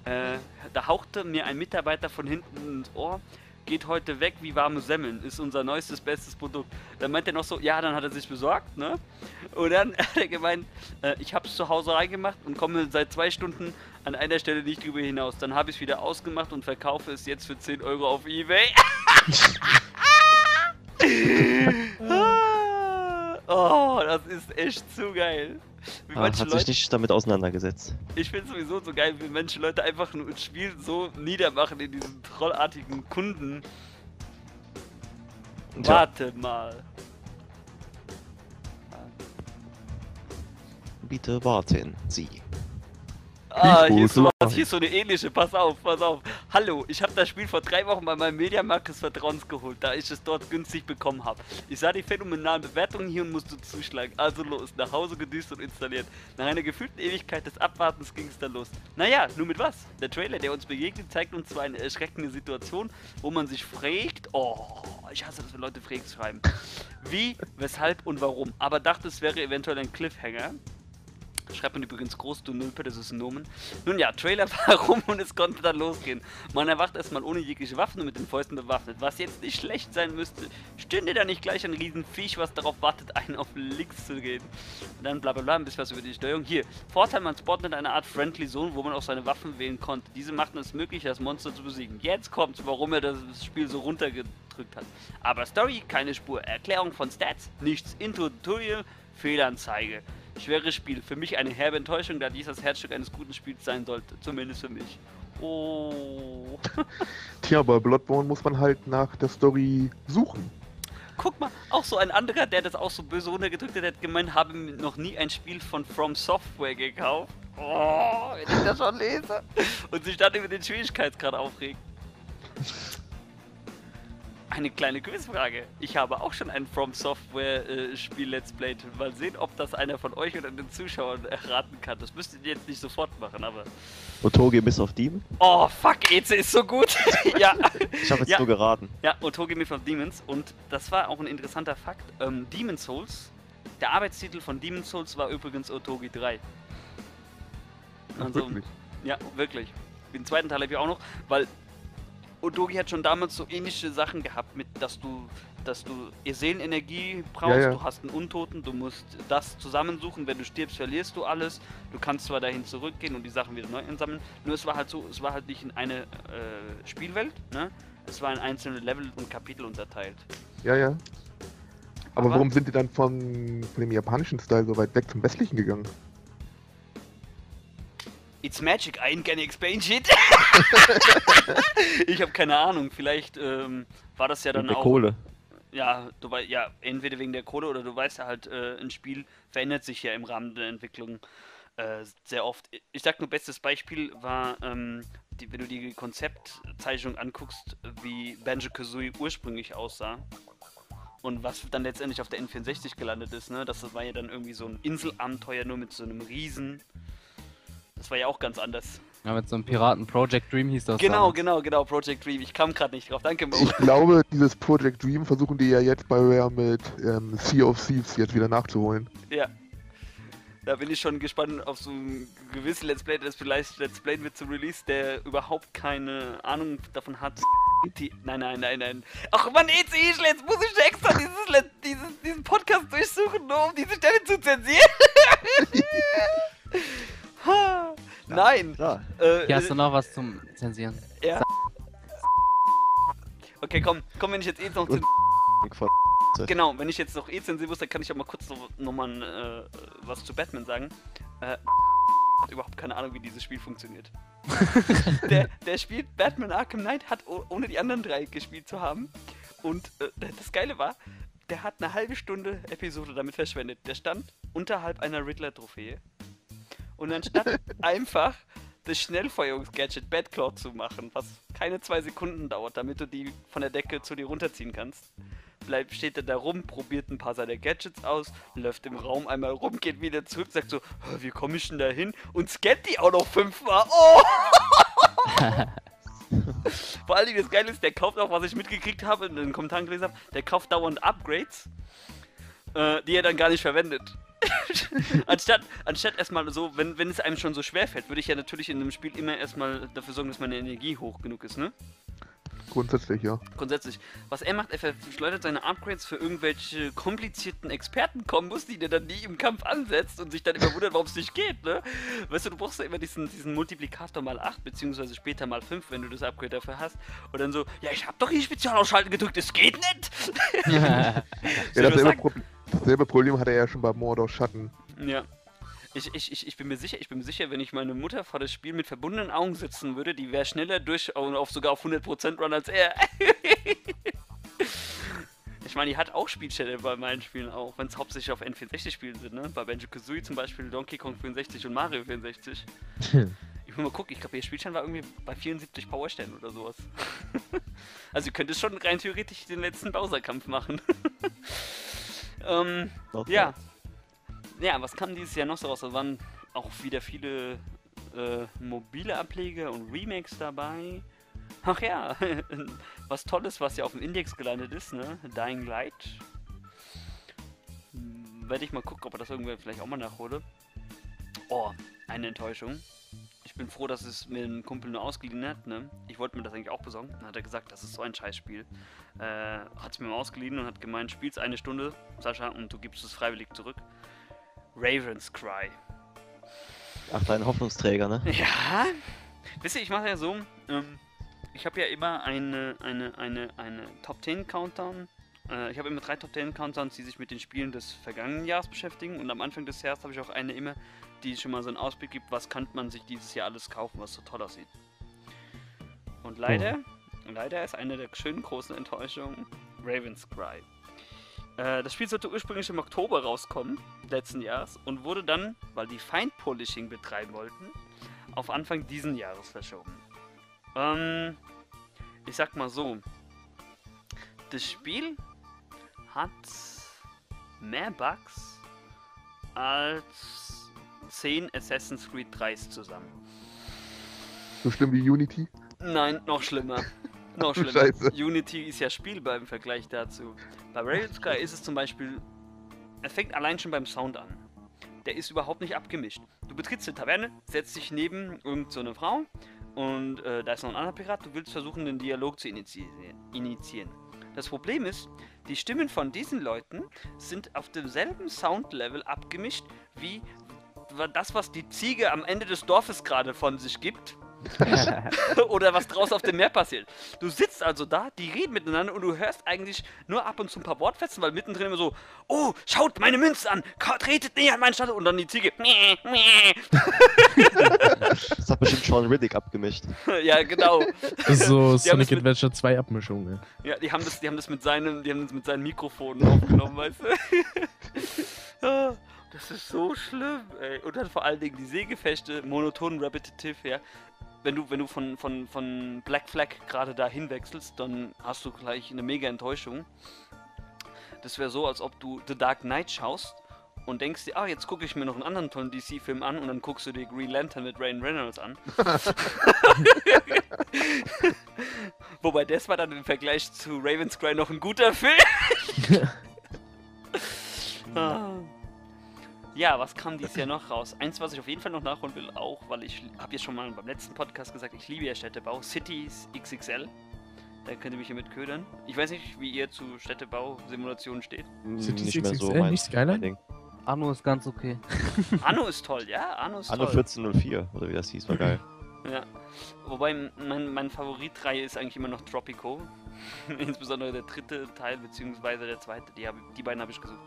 A: Äh, da hauchte mir ein Mitarbeiter von hinten ins Ohr, geht heute weg wie warme Semmeln, ist unser neuestes, bestes Produkt. Dann meint er noch so, ja, dann hat er sich besorgt, ne? Und dann (laughs) hat er gemeint, äh, ich hab's zu Hause reingemacht und komme seit zwei Stunden an einer Stelle nicht drüber hinaus. Dann habe ich es wieder ausgemacht und verkaufe es jetzt für 10 Euro auf Ebay. (laughs) (laughs) oh, das ist echt zu geil. Wie
E: Ah,
A: manche
E: hat sich nicht damit auseinandergesetzt.
A: ich finde sowieso so geil, wie manche Leute einfach nur ein Spiel so niedermachen in diesen trollartigen Kunden.
E: Tja,
A: Warte mal.
E: bitte warten Sie.
A: Ah, hier ist, sowas, hier ist so eine ähnliche. Pass auf, pass auf. Hallo, ich habe das Spiel vor drei Wochen bei meinem Mediamarkt des Vertrauens geholt, da ich es dort günstig bekommen habe. Ich sah die phänomenalen Bewertungen hier und musste zuschlagen. Also los, nach Hause gedüst und installiert. Nach einer gefühlten Ewigkeit des Abwartens ging es dann los. Naja, nur mit was? Der Trailer, der uns begegnet, zeigt uns zwar eine erschreckende Situation, wo man sich fragt, oh, ich hasse das, wenn Leute Freaks schreiben. Wie, weshalb und warum. Aber dachte, es wäre eventuell ein Cliffhanger. Schreibt man übrigens groß, du Nulpe, das ist ein Nomen. Nun ja, Trailer (laughs) war rum und es konnte dann losgehen. Man erwacht erstmal ohne jegliche Waffen und mit den Fäusten bewaffnet. Was jetzt nicht schlecht sein müsste, stünde da nicht gleich ein Riesenviech, was darauf wartet, (laughs) einen auf links zu gehen. Und dann bla bla bla, ein bisschen was über die Steuerung. Hier, Vorteil, man spawnt in einer Art Friendly Zone, wo man auch seine Waffen wählen konnte. Diese machten es möglich, das Monster zu besiegen. Jetzt kommt's, warum er das Spiel so runtergedrückt hat. Aber Story, keine Spur. Erklärung von Stats, nichts. Intro-Tutorial, Fehlanzeige. Schweres Spiel. Für mich eine herbe Enttäuschung, da dies das Herzstück eines guten Spiels sein sollte. Zumindest für mich. Oh. (laughs)
B: Tja, bei Bloodborne muss man halt nach der Story suchen.
A: Guck mal, auch so ein anderer, der das auch so böse runtergedrückt hat, hat gemeint, habe noch nie ein Spiel von From Software gekauft. Oh, wenn ich das schon lese. Und sich dann über den Schwierigkeitsgrad aufregt. Eine kleine Quizfrage. Ich habe auch schon ein From Software äh, Spiel Let's Play. Mal sehen, ob das einer von euch oder den Zuschauern erraten kann. Das müsstet ihr jetzt nicht sofort machen, aber.
E: Otogi Miss of Demon?
A: Oh, fuck, Eze ist so gut. (laughs) ja.
E: Ich habe jetzt
A: Ja.
E: nur geraten.
A: Ja, Otogi Myth of Demons. Und das war auch ein interessanter Fakt. Ähm, Demon Souls, der Arbeitstitel von Demon Souls war übrigens Otogi 3.
B: Ach,
A: Also,
B: wirklich.
A: Ja, wirklich. Den zweiten Teil habe ich auch noch, weil Odogi hat schon damals so ähnliche Sachen gehabt, mit dass du, dass du ihr Seelenenergie brauchst,
B: Ja, ja.
A: du hast einen Untoten, du musst das zusammensuchen, wenn du stirbst, verlierst du alles. Du kannst zwar dahin zurückgehen und die Sachen wieder neu einsammeln, nur es war halt so, es war halt nicht in eine äh, Spielwelt, ne? Es war in einzelne Level und Kapitel unterteilt.
B: Ja, ja. Aber,
A: Aber-
B: warum sind die dann von, von dem japanischen Style so weit weg zum westlichen gegangen?
A: It's magic, I ain't gonna explain shit. (laughs) ich habe keine Ahnung, vielleicht ähm, war das ja dann
E: der
A: auch.
E: Kohle.
A: Ja, du weißt, ja, entweder wegen der Kohle oder du weißt ja halt, äh, ein Spiel verändert sich ja im Rahmen der Entwicklung äh, sehr oft. Ich sag nur, bestes Beispiel war, ähm, die, wenn du die Konzeptzeichnung anguckst, wie Banjo-Kazooie ursprünglich aussah. Und was dann letztendlich auf der N64 gelandet ist, ne? Das war ja dann irgendwie so ein Inselabenteuer nur mit so einem Riesen. Das war ja auch ganz anders.
D: Ja, mit so einem Piraten Project Dream hieß das.
A: Genau,
D: damals.
A: genau, genau, Project Dream. Ich kam gerade nicht drauf. Danke, Mo.
B: Ich glaube, dieses Project Dream versuchen die ja jetzt bei Rare mit ähm, Sea of Thieves jetzt wieder nachzuholen.
A: Ja. Da bin ich schon gespannt auf so ein gewisses Let's Play, das vielleicht Let's Play wird zum Release, der überhaupt keine Ahnung davon hat. Nein, nein, nein, nein. Ach man, EC, jetzt muss ich extra dieses, dieses, diesen Podcast durchsuchen, nur um diese Stelle zu zensieren. (laughs) (laughs) Nein. Äh,
D: Hier hast du noch was zum Zensieren.
A: ja. Okay, komm, komm, wenn ich jetzt eh noch
E: Von (laughs)
A: Genau, wenn ich jetzt noch eh zensieren muss, dann kann ich auch mal kurz noch, noch mal äh, was zu Batman sagen. Äh, (laughs) hat überhaupt keine Ahnung, wie dieses Spiel funktioniert. der, der spielt Batman Arkham Knight, hat oh- ohne die anderen drei gespielt zu haben. Und äh, das Geile war, der hat eine halbe Stunde Episode damit verschwendet. Der stand unterhalb einer Riddler-Trophäe. Und anstatt einfach das Schnellfeuerungsgadget Batclaw zu machen, was keine zwei Sekunden dauert, damit du die von der Decke zu dir runterziehen kannst, bleibt, steht er da rum, probiert ein paar seiner Gadgets aus, läuft im Raum einmal rum, geht wieder zurück, sagt so, "Hä, wie komme ich denn da hin? Und scannt die auch noch fünfmal. Oh! (laughs) Vor allen Dingen das Geile ist, der kauft auch, was ich mitgekriegt habe, in den Kommentaren gelesen habe, der kauft dauernd Upgrades, äh, die er dann gar nicht verwendet. (laughs) anstatt, anstatt erstmal so, wenn, wenn es einem schon so schwer fällt, würde ich ja natürlich in einem Spiel immer erstmal dafür sorgen, dass meine Energie hoch genug ist, ne?
B: Grundsätzlich, ja.
A: Grundsätzlich. Was er macht, er verschleudert seine Upgrades für irgendwelche komplizierten Expertenkombos, die der dann nie im Kampf ansetzt und sich dann immer wundert, warum es nicht geht, ne? Weißt du, du brauchst ja immer diesen, diesen Multiplikator mal 8, beziehungsweise später mal 5, wenn du das Upgrade dafür hast. Und dann so, ja, ich hab doch die Spezialausschalten gedrückt, es geht nicht! (laughs)
B: ja
A: Soll ich was
B: dasselbe,
A: sagen?
B: Pro dasselbe Problem hatte er ja schon bei Mordor Schatten.
A: Ja. Ich, ich, ich, ich bin mir sicher, ich bin mir sicher, wenn ich meine Mutter vor das Spiel mit verbundenen Augen sitzen würde, die wäre schneller durch und auf sogar auf 100% Run als er. (laughs) ich meine, die hat auch Spielstände bei meinen Spielen auch, wenn es hauptsächlich auf N64 Spielen sind, ne? Bei Banjo-Kazooie zum Beispiel, Donkey Kong 64 und Mario 64. (laughs) Ich muss mal gucken, ich glaube, ihr Spielstand war irgendwie bei 74 Powerständen oder sowas. (laughs) also ihr könnt es schon rein theoretisch den letzten Bowser-Kampf machen. Ähm,
E: Not
A: ja. Ja, was kam dieses Jahr noch so raus? Da waren auch wieder viele äh, mobile Ableger und Remakes dabei. Ach ja, (laughs) was Tolles, was ja auf dem Index gelandet ist, ne? Dying Light. Hm, Werde ich mal gucken, ob er das irgendwer vielleicht auch mal nachhole. Oh, eine Enttäuschung. Ich bin froh, dass es mir ein Kumpel nur ausgeliehen hat, ne? Ich wollte mir das eigentlich auch besorgen. Dann hat er gesagt, das ist so ein Scheißspiel. Äh, hat es mir mal ausgeliehen und hat gemeint, spiel's eine Stunde, Sascha, und du gibst es freiwillig zurück. Raven's Cry.
E: Ach, dein Hoffnungsträger, ne? (laughs)
A: Ja. Wisst ihr, ich mache ja so, ähm, ich habe ja immer eine, eine, eine, eine Top 10 Countdown. Äh, ich habe immer drei Top 10 Countdowns, die sich mit den Spielen des vergangenen Jahres beschäftigen. Und am Anfang des Jahres habe ich auch eine immer, die schon mal so einen Ausblick gibt, was kann man sich dieses Jahr alles kaufen, was so toll aussieht. Und leider, leider ist eine der schönen großen Enttäuschungen Raven's Cry. Äh, das Spiel sollte ursprünglich im Oktober rauskommen, letzten Jahres, und wurde dann, weil die Feinpolishing betreiben wollten, auf Anfang diesen Jahres verschoben. Ähm, ich sag mal so, das Spiel hat mehr Bugs als 10 Assassin's Creed 3s zusammen.
B: So schlimm wie Unity.
A: Nein, noch schlimmer. Noch (laughs) schlimmer.
B: Scheiße.
A: Unity ist ja spielbar im Vergleich dazu. Bei Raven Sky ist es zum Beispiel, es fängt allein schon beim Sound an. Der ist überhaupt nicht abgemischt. Du betrittst eine Taverne, setzt dich neben irgendeine so eine Frau und äh, da ist noch ein anderer Pirat, du willst versuchen, den Dialog zu initiieren. Das Problem ist, die Stimmen von diesen Leuten sind auf demselben Soundlevel abgemischt wie das, was die Ziege am Ende des Dorfes gerade von sich gibt. (laughs) (laughs) oder was draußen auf dem Meer passiert. Du sitzt also da, die reden miteinander und du hörst eigentlich nur ab und zu ein paar Wortfetzen, weil mittendrin immer so, oh, schaut meine Münze an, tretet näher an meinen Stand und dann die Ziege. (laughs)
E: das hat bestimmt Sean Riddick abgemischt.
A: ja, genau.
C: Das ist so Sonic Adventure 2 Abmischung, ne?
A: Ja, die haben das, die haben das mit seinem, die haben das mit seinen Mikrofonen aufgenommen, weißt du? Das ist so schlimm, ey. Und dann vor allen Dingen die Sägefechte, monoton, repetitiv, ja wenn du, wenn du von, von, von Black Flag gerade da hinwechselst, dann hast du gleich eine mega Enttäuschung. Das wäre so, als ob du The Dark Knight schaust und denkst dir, ah, jetzt gucke ich mir noch einen anderen tollen DC-Film an und dann guckst du dir Green Lantern mit Ryan Reynolds an. (laughs) Wobei das war dann im Vergleich zu Raven's Cry noch ein guter Film. (laughs) ah. Ja, was kam dieses Jahr noch raus? Eins, was ich auf jeden Fall noch nachholen will, auch, weil ich habe jetzt schon mal beim letzten Podcast gesagt, ich liebe ja Städtebau. Cities XXL. Da könnt ihr mich hiermit ködern. Ich weiß nicht, wie ihr zu Städtebau-Simulationen steht.
C: Cities nicht mehr so mein, nicht Skyline?
D: Anno ist ganz okay. (laughs)
A: Anno ist toll, ja, Anno ist
E: Anno
A: toll.
E: Anno 1404, oder wie das hieß, war geil. (laughs)
A: Ja. Wobei mein, mein Favoritreihe ist eigentlich immer noch Tropico. (laughs) Insbesondere der dritte Teil, beziehungsweise der zweite. Die, hab, die beiden habe ich gesucht.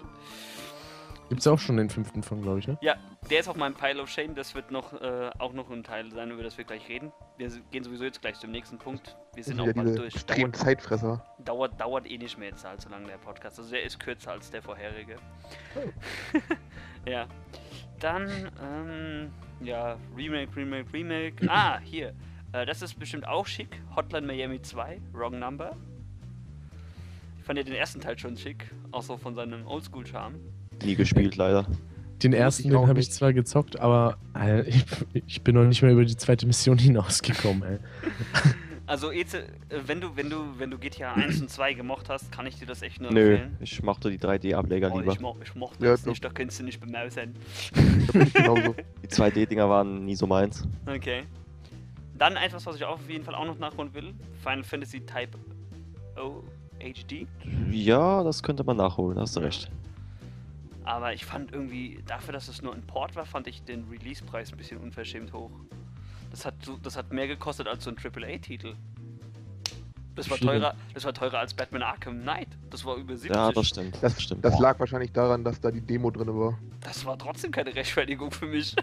C: Gibt's auch schon den fünften von, glaube ich, ne?
A: Ja, der ist auf meinem Pile of Shame. Das wird noch äh, auch noch ein Teil sein, über das wir gleich reden. Wir gehen sowieso jetzt gleich zum nächsten Punkt. Wir sind auch
B: bald durch. Dauert,
A: Zeitfresser. Dauert, dauert eh nicht mehr jetzt allzu lange der Podcast. Also der ist kürzer als der vorherige. Oh. (laughs) ja. Dann, ähm, ja, Remake, Remake, Remake. ah, hier. Äh, das ist bestimmt auch schick. Hotline Miami 2, Wrong Number. Ich fand ja den ersten Teil schon schick, auch so von seinem Oldschool-Charme
E: nie gespielt, leider.
C: Den ersten, den habe ich zwar gezockt, aber äh, ich, ich, bin noch nicht mehr über die zweite Mission (laughs) hinausgekommen, ey.
A: Also Eze, wenn du, wenn du, wenn du GTA 1 (clears throat) und 2 gemocht hast, kann ich dir das echt nur
E: Nö,
A: empfehlen.
E: ich mochte die 3D-Ableger oh, lieber.
A: Ich, mo ich mochte ja, das nicht, da kannst du nicht bemausen. (laughs)
E: die 2D-Dinger waren nie so meins.
A: Okay. Dann etwas, was ich auf jeden Fall auch noch nachholen will. Final Fantasy Type O HD.
E: Ja, das könnte man nachholen, hast du recht.
A: Aber ich fand irgendwie, dafür, dass es nur ein Port war, fand ich den Release-Preis ein bisschen unverschämt hoch. Das hat, so, das hat mehr gekostet als so ein AAA-Titel. Das war teurer, das war teurer als Batman Arkham Knight. Das war über 70.
E: Ja, das stimmt.
B: Das, stimmt. das lag wahrscheinlich daran, dass da die Demo drin war.
A: Das war trotzdem keine Rechtfertigung für mich.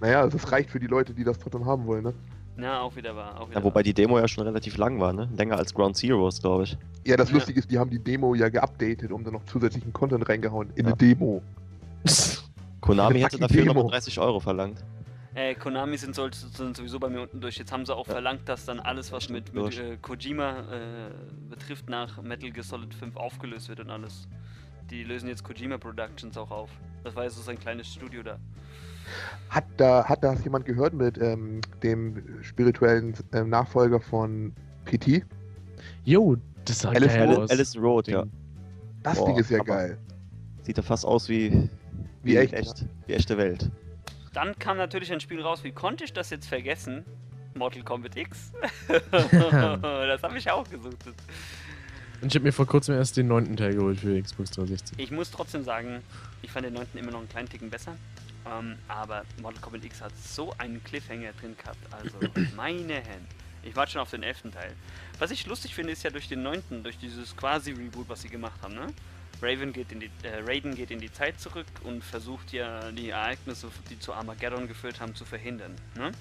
B: Naja, das reicht für die Leute, die das trotzdem haben wollen, ne?
A: Ja, auch wieder wahr. Auch wieder
E: ja, wobei die Demo ja schon relativ lang war, ne? Länger als Ground Zeroes, glaube ich.
B: Ja, das ja. Lustige ist, die haben die Demo ja geupdatet, um dann noch zusätzlichen Content reingehauen in ja. eine Demo. (laughs)
E: Konami hätte dafür Demo. noch 30 Euro verlangt.
A: Äh, Konami sind, sind, sowieso bei mir unten durch. Jetzt haben sie auch ja. verlangt, dass dann alles, was mit, mit äh, Kojima äh, betrifft, nach Metal Gear Solid 5 aufgelöst wird und alles. Die lösen jetzt Kojima Productions auch auf. Das war jetzt so sein kleines Studio da.
B: Hat da hat das jemand gehört mit ähm, dem spirituellen äh, Nachfolger von PT?
C: Jo, das sah
E: Alice geil aus. Alice Road, ja.
B: Das Boah, Ding ist ja geil.
E: Sieht ja fast aus wie, wie, wie echt, echt, wie echte Welt.
A: Dann kam natürlich ein Spiel raus, wie konnte ich das jetzt vergessen? Mortal Kombat X. (laughs) das habe ich auch gesucht.
C: Und ich habe mir vor kurzem erst den neunten Teil geholt für Xbox 360.
A: Ich muss trotzdem sagen, ich fand den neunten immer noch einen kleinen Ticken besser. Ähm, aber Mortal Kombat X hat so einen Cliffhanger drin gehabt. Also, (coughs) meine Hände. Ich warte schon auf den elften Teil. Was ich lustig finde, ist ja durch den neunten, durch dieses quasi Reboot, was sie gemacht haben, ne? Raven geht in die, äh, Raiden geht in die Zeit zurück und versucht ja die Ereignisse, die zu Armageddon geführt haben, zu verhindern. Ne?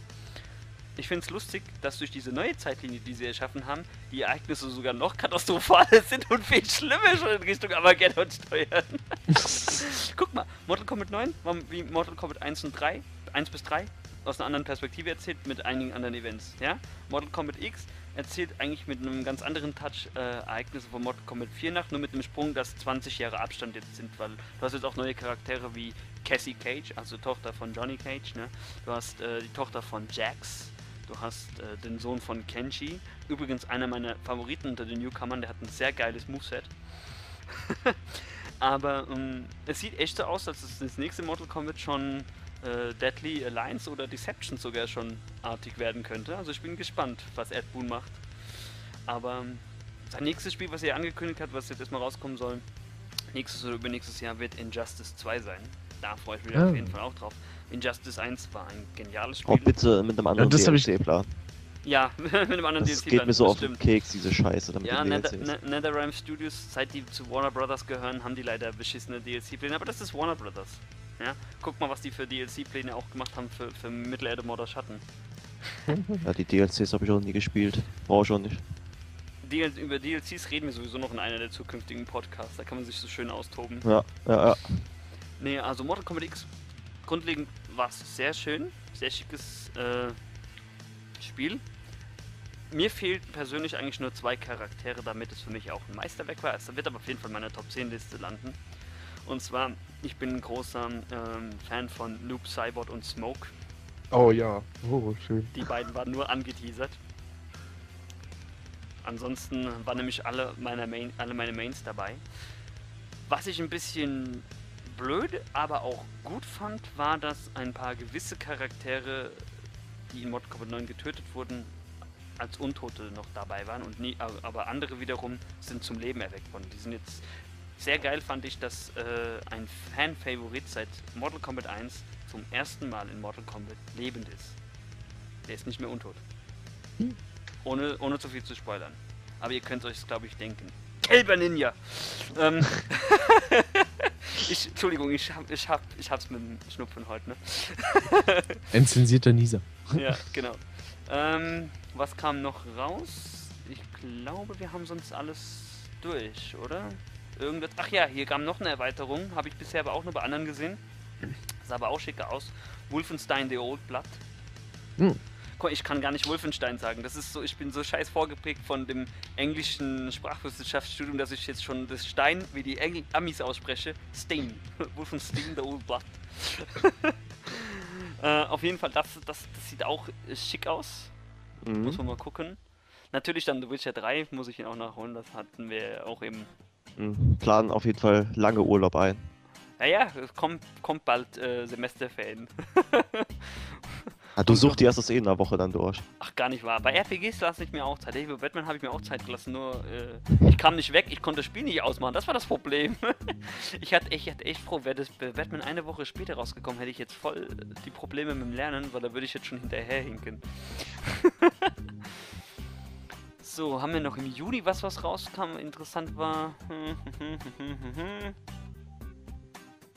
A: Ich finde es lustig, dass durch diese neue Zeitlinie, die sie erschaffen haben, die Ereignisse sogar noch katastrophaler (laughs) sind und viel schlimmer schon in Richtung Armageddon steuern. (laughs) Guck mal, Mortal Kombat 9 war wie Mortal Kombat 1 und 3, 1 bis 3, aus einer anderen Perspektive erzählt mit einigen anderen Events. Ja? Mortal Kombat X erzählt eigentlich mit einem ganz anderen Touch äh, Ereignisse von Mortal Kombat 4 nach, nur mit dem Sprung, dass 20 Jahre Abstand jetzt sind, weil du hast jetzt auch neue Charaktere wie Cassie Cage, also Tochter von Johnny Cage, ne? Du hast äh, die Tochter von Jax, Du hast äh, den Sohn von Kenshi. Übrigens einer meiner Favoriten unter den Newcomern, der hat ein sehr geiles Moveset. (laughs) Aber ähm, es sieht echt so aus, als es das nächste Mortal Kombat schon äh, Deadly Alliance oder Deception sogar schon artig werden könnte. Also ich bin gespannt, was Ed Boon macht. Aber ähm, sein nächstes Spiel, was er angekündigt hat, was jetzt erstmal rauskommen soll, nächstes oder übernächstes Jahr wird Injustice 2 sein. Da freue ich mich
C: Ah.
A: auf jeden Fall auch drauf. Injustice 1 war ein geniales Spiel.
E: Auch bitte (laughs) mit einem anderen
C: das ich-
E: DLC-Plan.
A: Ja, mit einem anderen
E: Das
A: DLC
E: geht mir so
A: das
E: auf den
A: stimmt.
E: Keks, diese Scheiße. Damit
A: Ja, Nether. Ne- NetherRealm Studios, seit die zu Warner Brothers gehören, haben die leider beschissene DLC-Pläne, aber das ist Warner Brothers. Ja, guck mal, was die für DLC-Pläne auch gemacht haben für, für Mittelerde Modder Schatten. (laughs)
E: Ja, die DLCs habe ich auch nie gespielt. Brauche ich auch nicht.
A: DL über DLCs reden wir sowieso noch in einer der zukünftigen Podcasts, da kann man sich so schön austoben.
E: Ja, ja, ja.
A: Nee, also Mortal Kombat X, grundlegend war es sehr schön, sehr schickes äh, Spiel. Mir fehlt persönlich eigentlich nur zwei Charaktere, damit es für mich auch ein Meisterwerk war. Es wird aber auf jeden Fall in meiner Top 10 Liste landen. Und zwar, ich bin ein großer ähm, Fan von Noob Cybot und Smoke.
B: Oh ja. Oh, schön.
A: Die beiden waren nur angeteasert. Ansonsten waren nämlich alle, meine Main, alle meine Mains dabei. Was ich ein bisschen blöd, aber auch gut fand, war, dass ein paar gewisse Charaktere, die in Mortal Kombat 9 getötet wurden, als Untote noch dabei waren und nie, aber andere wiederum sind zum Leben erweckt worden. Die sind jetzt sehr geil, fand ich, dass äh, ein Fan-Favorit seit Mortal Kombat 1 zum ersten Mal in Mortal Kombat lebend ist. Der ist nicht mehr untot. Ohne, ohne zu viel zu spoilern. Aber ihr könnt euch glaube ich, denken. Gelber Ninja! ähm, (laughs) (laughs) (laughs) ich, Entschuldigung, ich, hab, ich, hab, ich hab's mit dem Schnupfen heute, ne? (laughs)
C: Ein zensierter Nieser. (laughs)
A: ja, genau. Ähm, was kam noch raus? Ich glaube, wir haben sonst alles durch, oder? Irgendwas. Ach ja, hier kam noch eine Erweiterung. Habe ich bisher aber auch nur bei anderen gesehen. Sah aber auch schicker aus. Wolfenstein The Old Blood.
C: Hm.
A: Ich kann gar nicht Wolfenstein sagen. Das ist so, ich bin so scheiß vorgeprägt von dem englischen Sprachwissenschaftsstudium, dass ich jetzt schon das Stein, wie die Engl Amis ausspreche, Stein. (laughs) Wolfenstein The Old Blood. (laughs) äh, auf jeden Fall, das, das, das sieht auch schick aus. Muss
E: Mhm.
A: man mal gucken. Natürlich dann The Witcher 3, muss ich ihn auch nachholen. Das hatten wir auch eben.
E: Mhm. Planen auf jeden Fall lange Urlaub ein.
A: Naja, es kommt, kommt bald äh, Semesterferien. (laughs)
E: Ah, du suchst die erst das eh in einer Woche dann durch.
A: Ach, gar nicht wahr. Bei RPGs lasse ich mir auch Zeit. Hey, bei Batman habe ich mir auch Zeit gelassen, nur äh, ich kam nicht weg, ich konnte das Spiel nicht ausmachen. Das war das Problem. (laughs) ich hatte ich hatte echt froh, wäre das Batman eine Woche später rausgekommen, hätte ich jetzt voll die Probleme mit dem Lernen, weil da würde ich jetzt schon hinterher hinken. (laughs) so, haben wir noch im Juni was, was rauskam, interessant war? Hm,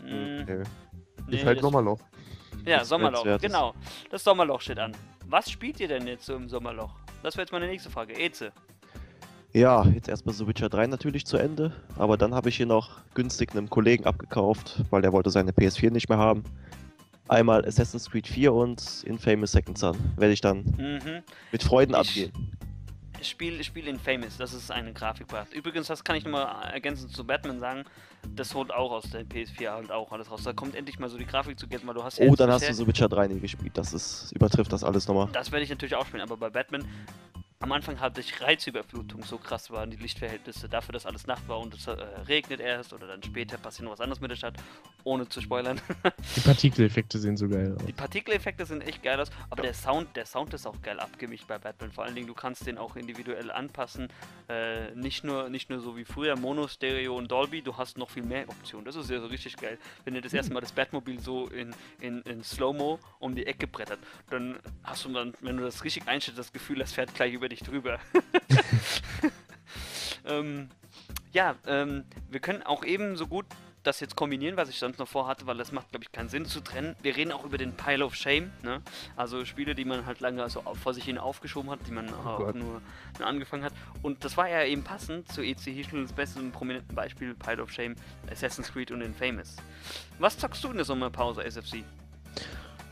E: Nö.
A: nee,
B: ist halt
A: das-
B: Sommerloch.
A: Ja,
E: Nichts
A: Sommerloch, genau. Das Sommerloch steht an. Was spielt ihr denn jetzt so im Sommerloch? Das wäre jetzt meine nächste Frage. Eze.
E: Ja, jetzt erstmal The Witcher 3 natürlich zu Ende. Aber dann habe ich hier noch günstig einem Kollegen abgekauft, weil der wollte seine PS4 nicht mehr haben. Einmal Assassin's Creed 4 und Infamous Second Son. Werde ich dann
A: Mhm.
E: mit Freuden
A: Ich-
E: abgehen.
A: Spiel, Spiel in Famous, das ist eine Grafikpracht. Übrigens, das kann ich nochmal ergänzend zu Batman sagen, das holt auch aus der PS4 halt auch alles raus. Da kommt endlich mal so die Grafik zu Geld, weil du hast ja
E: Oh, dann hast du The Witcher 3 nie gespielt. Das ist, übertrifft das alles nochmal.
A: Das werde ich natürlich auch spielen, aber bei Batman, am Anfang hatte ich Reizüberflutung, so krass waren die Lichtverhältnisse, dafür, dass alles Nacht war und es äh, regnet erst oder dann später passiert noch was anderes mit der Stadt, ohne zu spoilern. (laughs)
C: Die Partikeleffekte sehen so geil aus.
A: Die Partikeleffekte sind echt geil aus, aber der Sound, der Sound ist auch geil abgemischt bei Batman. Vor allen Dingen, du kannst den auch individuell anpassen. Äh, nicht, nur, nicht nur so wie früher Mono, Stereo und Dolby, du hast noch viel mehr Optionen. Das ist ja so richtig geil. Wenn dir das erste Mal das Batmobil so in, in, in Slow-Mo um die Ecke brettert, dann hast du dann, wenn du das richtig einstellst, das Gefühl, das fährt gleich über dich drüber. (laughs) ähm, ja, ähm, wir können auch eben so gut das jetzt kombinieren, was ich sonst noch vorhatte, weil das macht, glaube ich, keinen Sinn zu trennen. Wir reden auch über den Pile of Shame, ne? Also Spiele, die man halt lange so auf- vor sich hin aufgeschoben hat, die man auch
B: Gott.
A: nur, nur angefangen hat. Und das war ja eben passend zu EC Hischels bestem prominenten Beispiel, Pile of Shame, Assassin's Creed und Infamous. Was zockst du in der Sommerpause, SFC?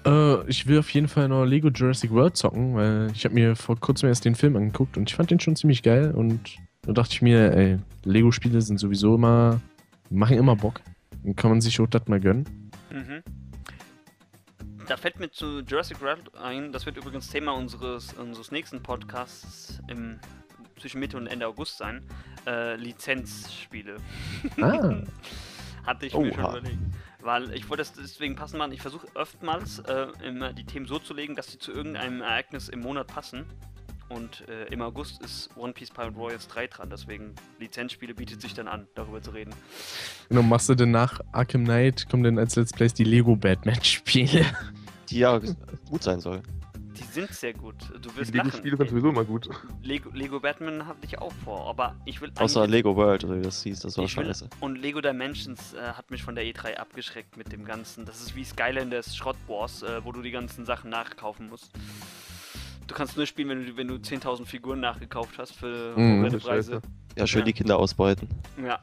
C: Äh, ich will auf jeden Fall noch Lego Jurassic World zocken, weil ich habe mir vor kurzem erst den Film angeguckt und ich fand den schon ziemlich geil und da dachte ich mir, ey, Lego-Spiele sind sowieso immer, machen immer Bock. Dann kann man sich auch das mal gönnen.
A: Mhm. Da fällt mir zu Jurassic World ein, das wird übrigens Thema unseres, unseres nächsten Podcasts im, zwischen Mitte und Ende August sein. Äh, Lizenzspiele.
C: Ah, (laughs)
A: Hatte ich mir schon
E: Oha.
A: überlegt. Weil ich wollte es deswegen passen machen. Ich versuche oftmals äh, immer die Themen so zu legen, dass sie zu irgendeinem Ereignis im Monat passen. Und äh, im August ist One Piece Pirate Royals 3 dran, deswegen Lizenzspiele bietet sich dann an, darüber zu reden.
C: Genau, machst du denn nach Arkham Knight, kommen dann als Let's Plays die Lego Batman-Spiele?
E: Die ja gut sein sollen.
A: Die sind sehr gut. Du
B: Die
A: wirst lachen.
B: Lego-Spiele sind sowieso immer gut.
A: Lego, Lego Batman hatte ich auch vor, aber ich will
E: Außer Lego World oder wie das hieß, das war scheiße.
A: und Lego Dimensions äh, hat mich von der E3 abgeschreckt mit dem ganzen. Das ist wie Skylanders Schrott Wars, äh, wo du die ganzen Sachen nachkaufen musst. Du kannst nur spielen, wenn du, wenn du 10.000 Figuren nachgekauft hast für
B: ist
A: Preise.
E: Ja, schön
A: Ja.
E: die Kinder ausbeuten.
A: Ja.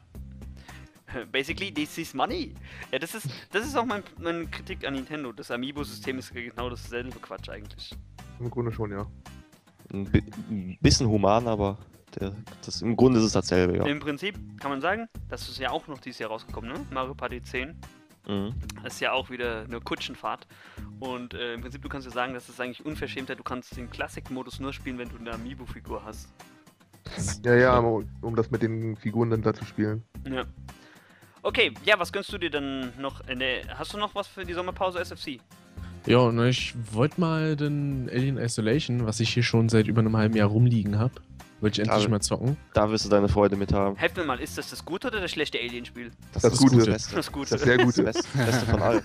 A: (laughs) Basically, this is money. Ja, das ist, das ist auch mein, meine Kritik an Nintendo. Das Amiibo-System ist genau dasselbe Quatsch eigentlich.
B: Im Grunde schon, ja.
E: Ein, bi bisschen human, aber der, das, im Grunde ist es dasselbe, ja.
A: Im Prinzip kann man sagen, das ist ja auch noch dieses Jahr rausgekommen, ne? Mario Party 10.
E: Mhm.
A: Das ist ja auch wieder eine Kutschenfahrt. Und äh, im Prinzip, du kannst ja sagen, das ist eigentlich Unverschämtheit. Du kannst den Classic-Modus nur spielen, wenn du eine Amiibo-Figur hast.
B: Ja, ja, um, um das mit den Figuren dann da zu spielen.
A: Ja. Okay, ja, was gönnst du dir dann noch? In der, hast du noch was für die Sommerpause SFC?
C: Ja, na, ich wollte mal den Alien Isolation, was ich hier schon seit über einem halben Jahr rumliegen habe, wollte ich endlich
E: Aber-
C: mal zocken.
E: Da wirst du deine Freude mit haben.
A: Helft mir mal, ist das das gute oder das schlechte Alien-Spiel?
E: Das,
B: Das
E: ist
B: Gute.
E: das Beste.
A: Das
B: Das
A: gute.
B: ist sehr
E: Das
B: gut.
E: Beste, Beste von allen.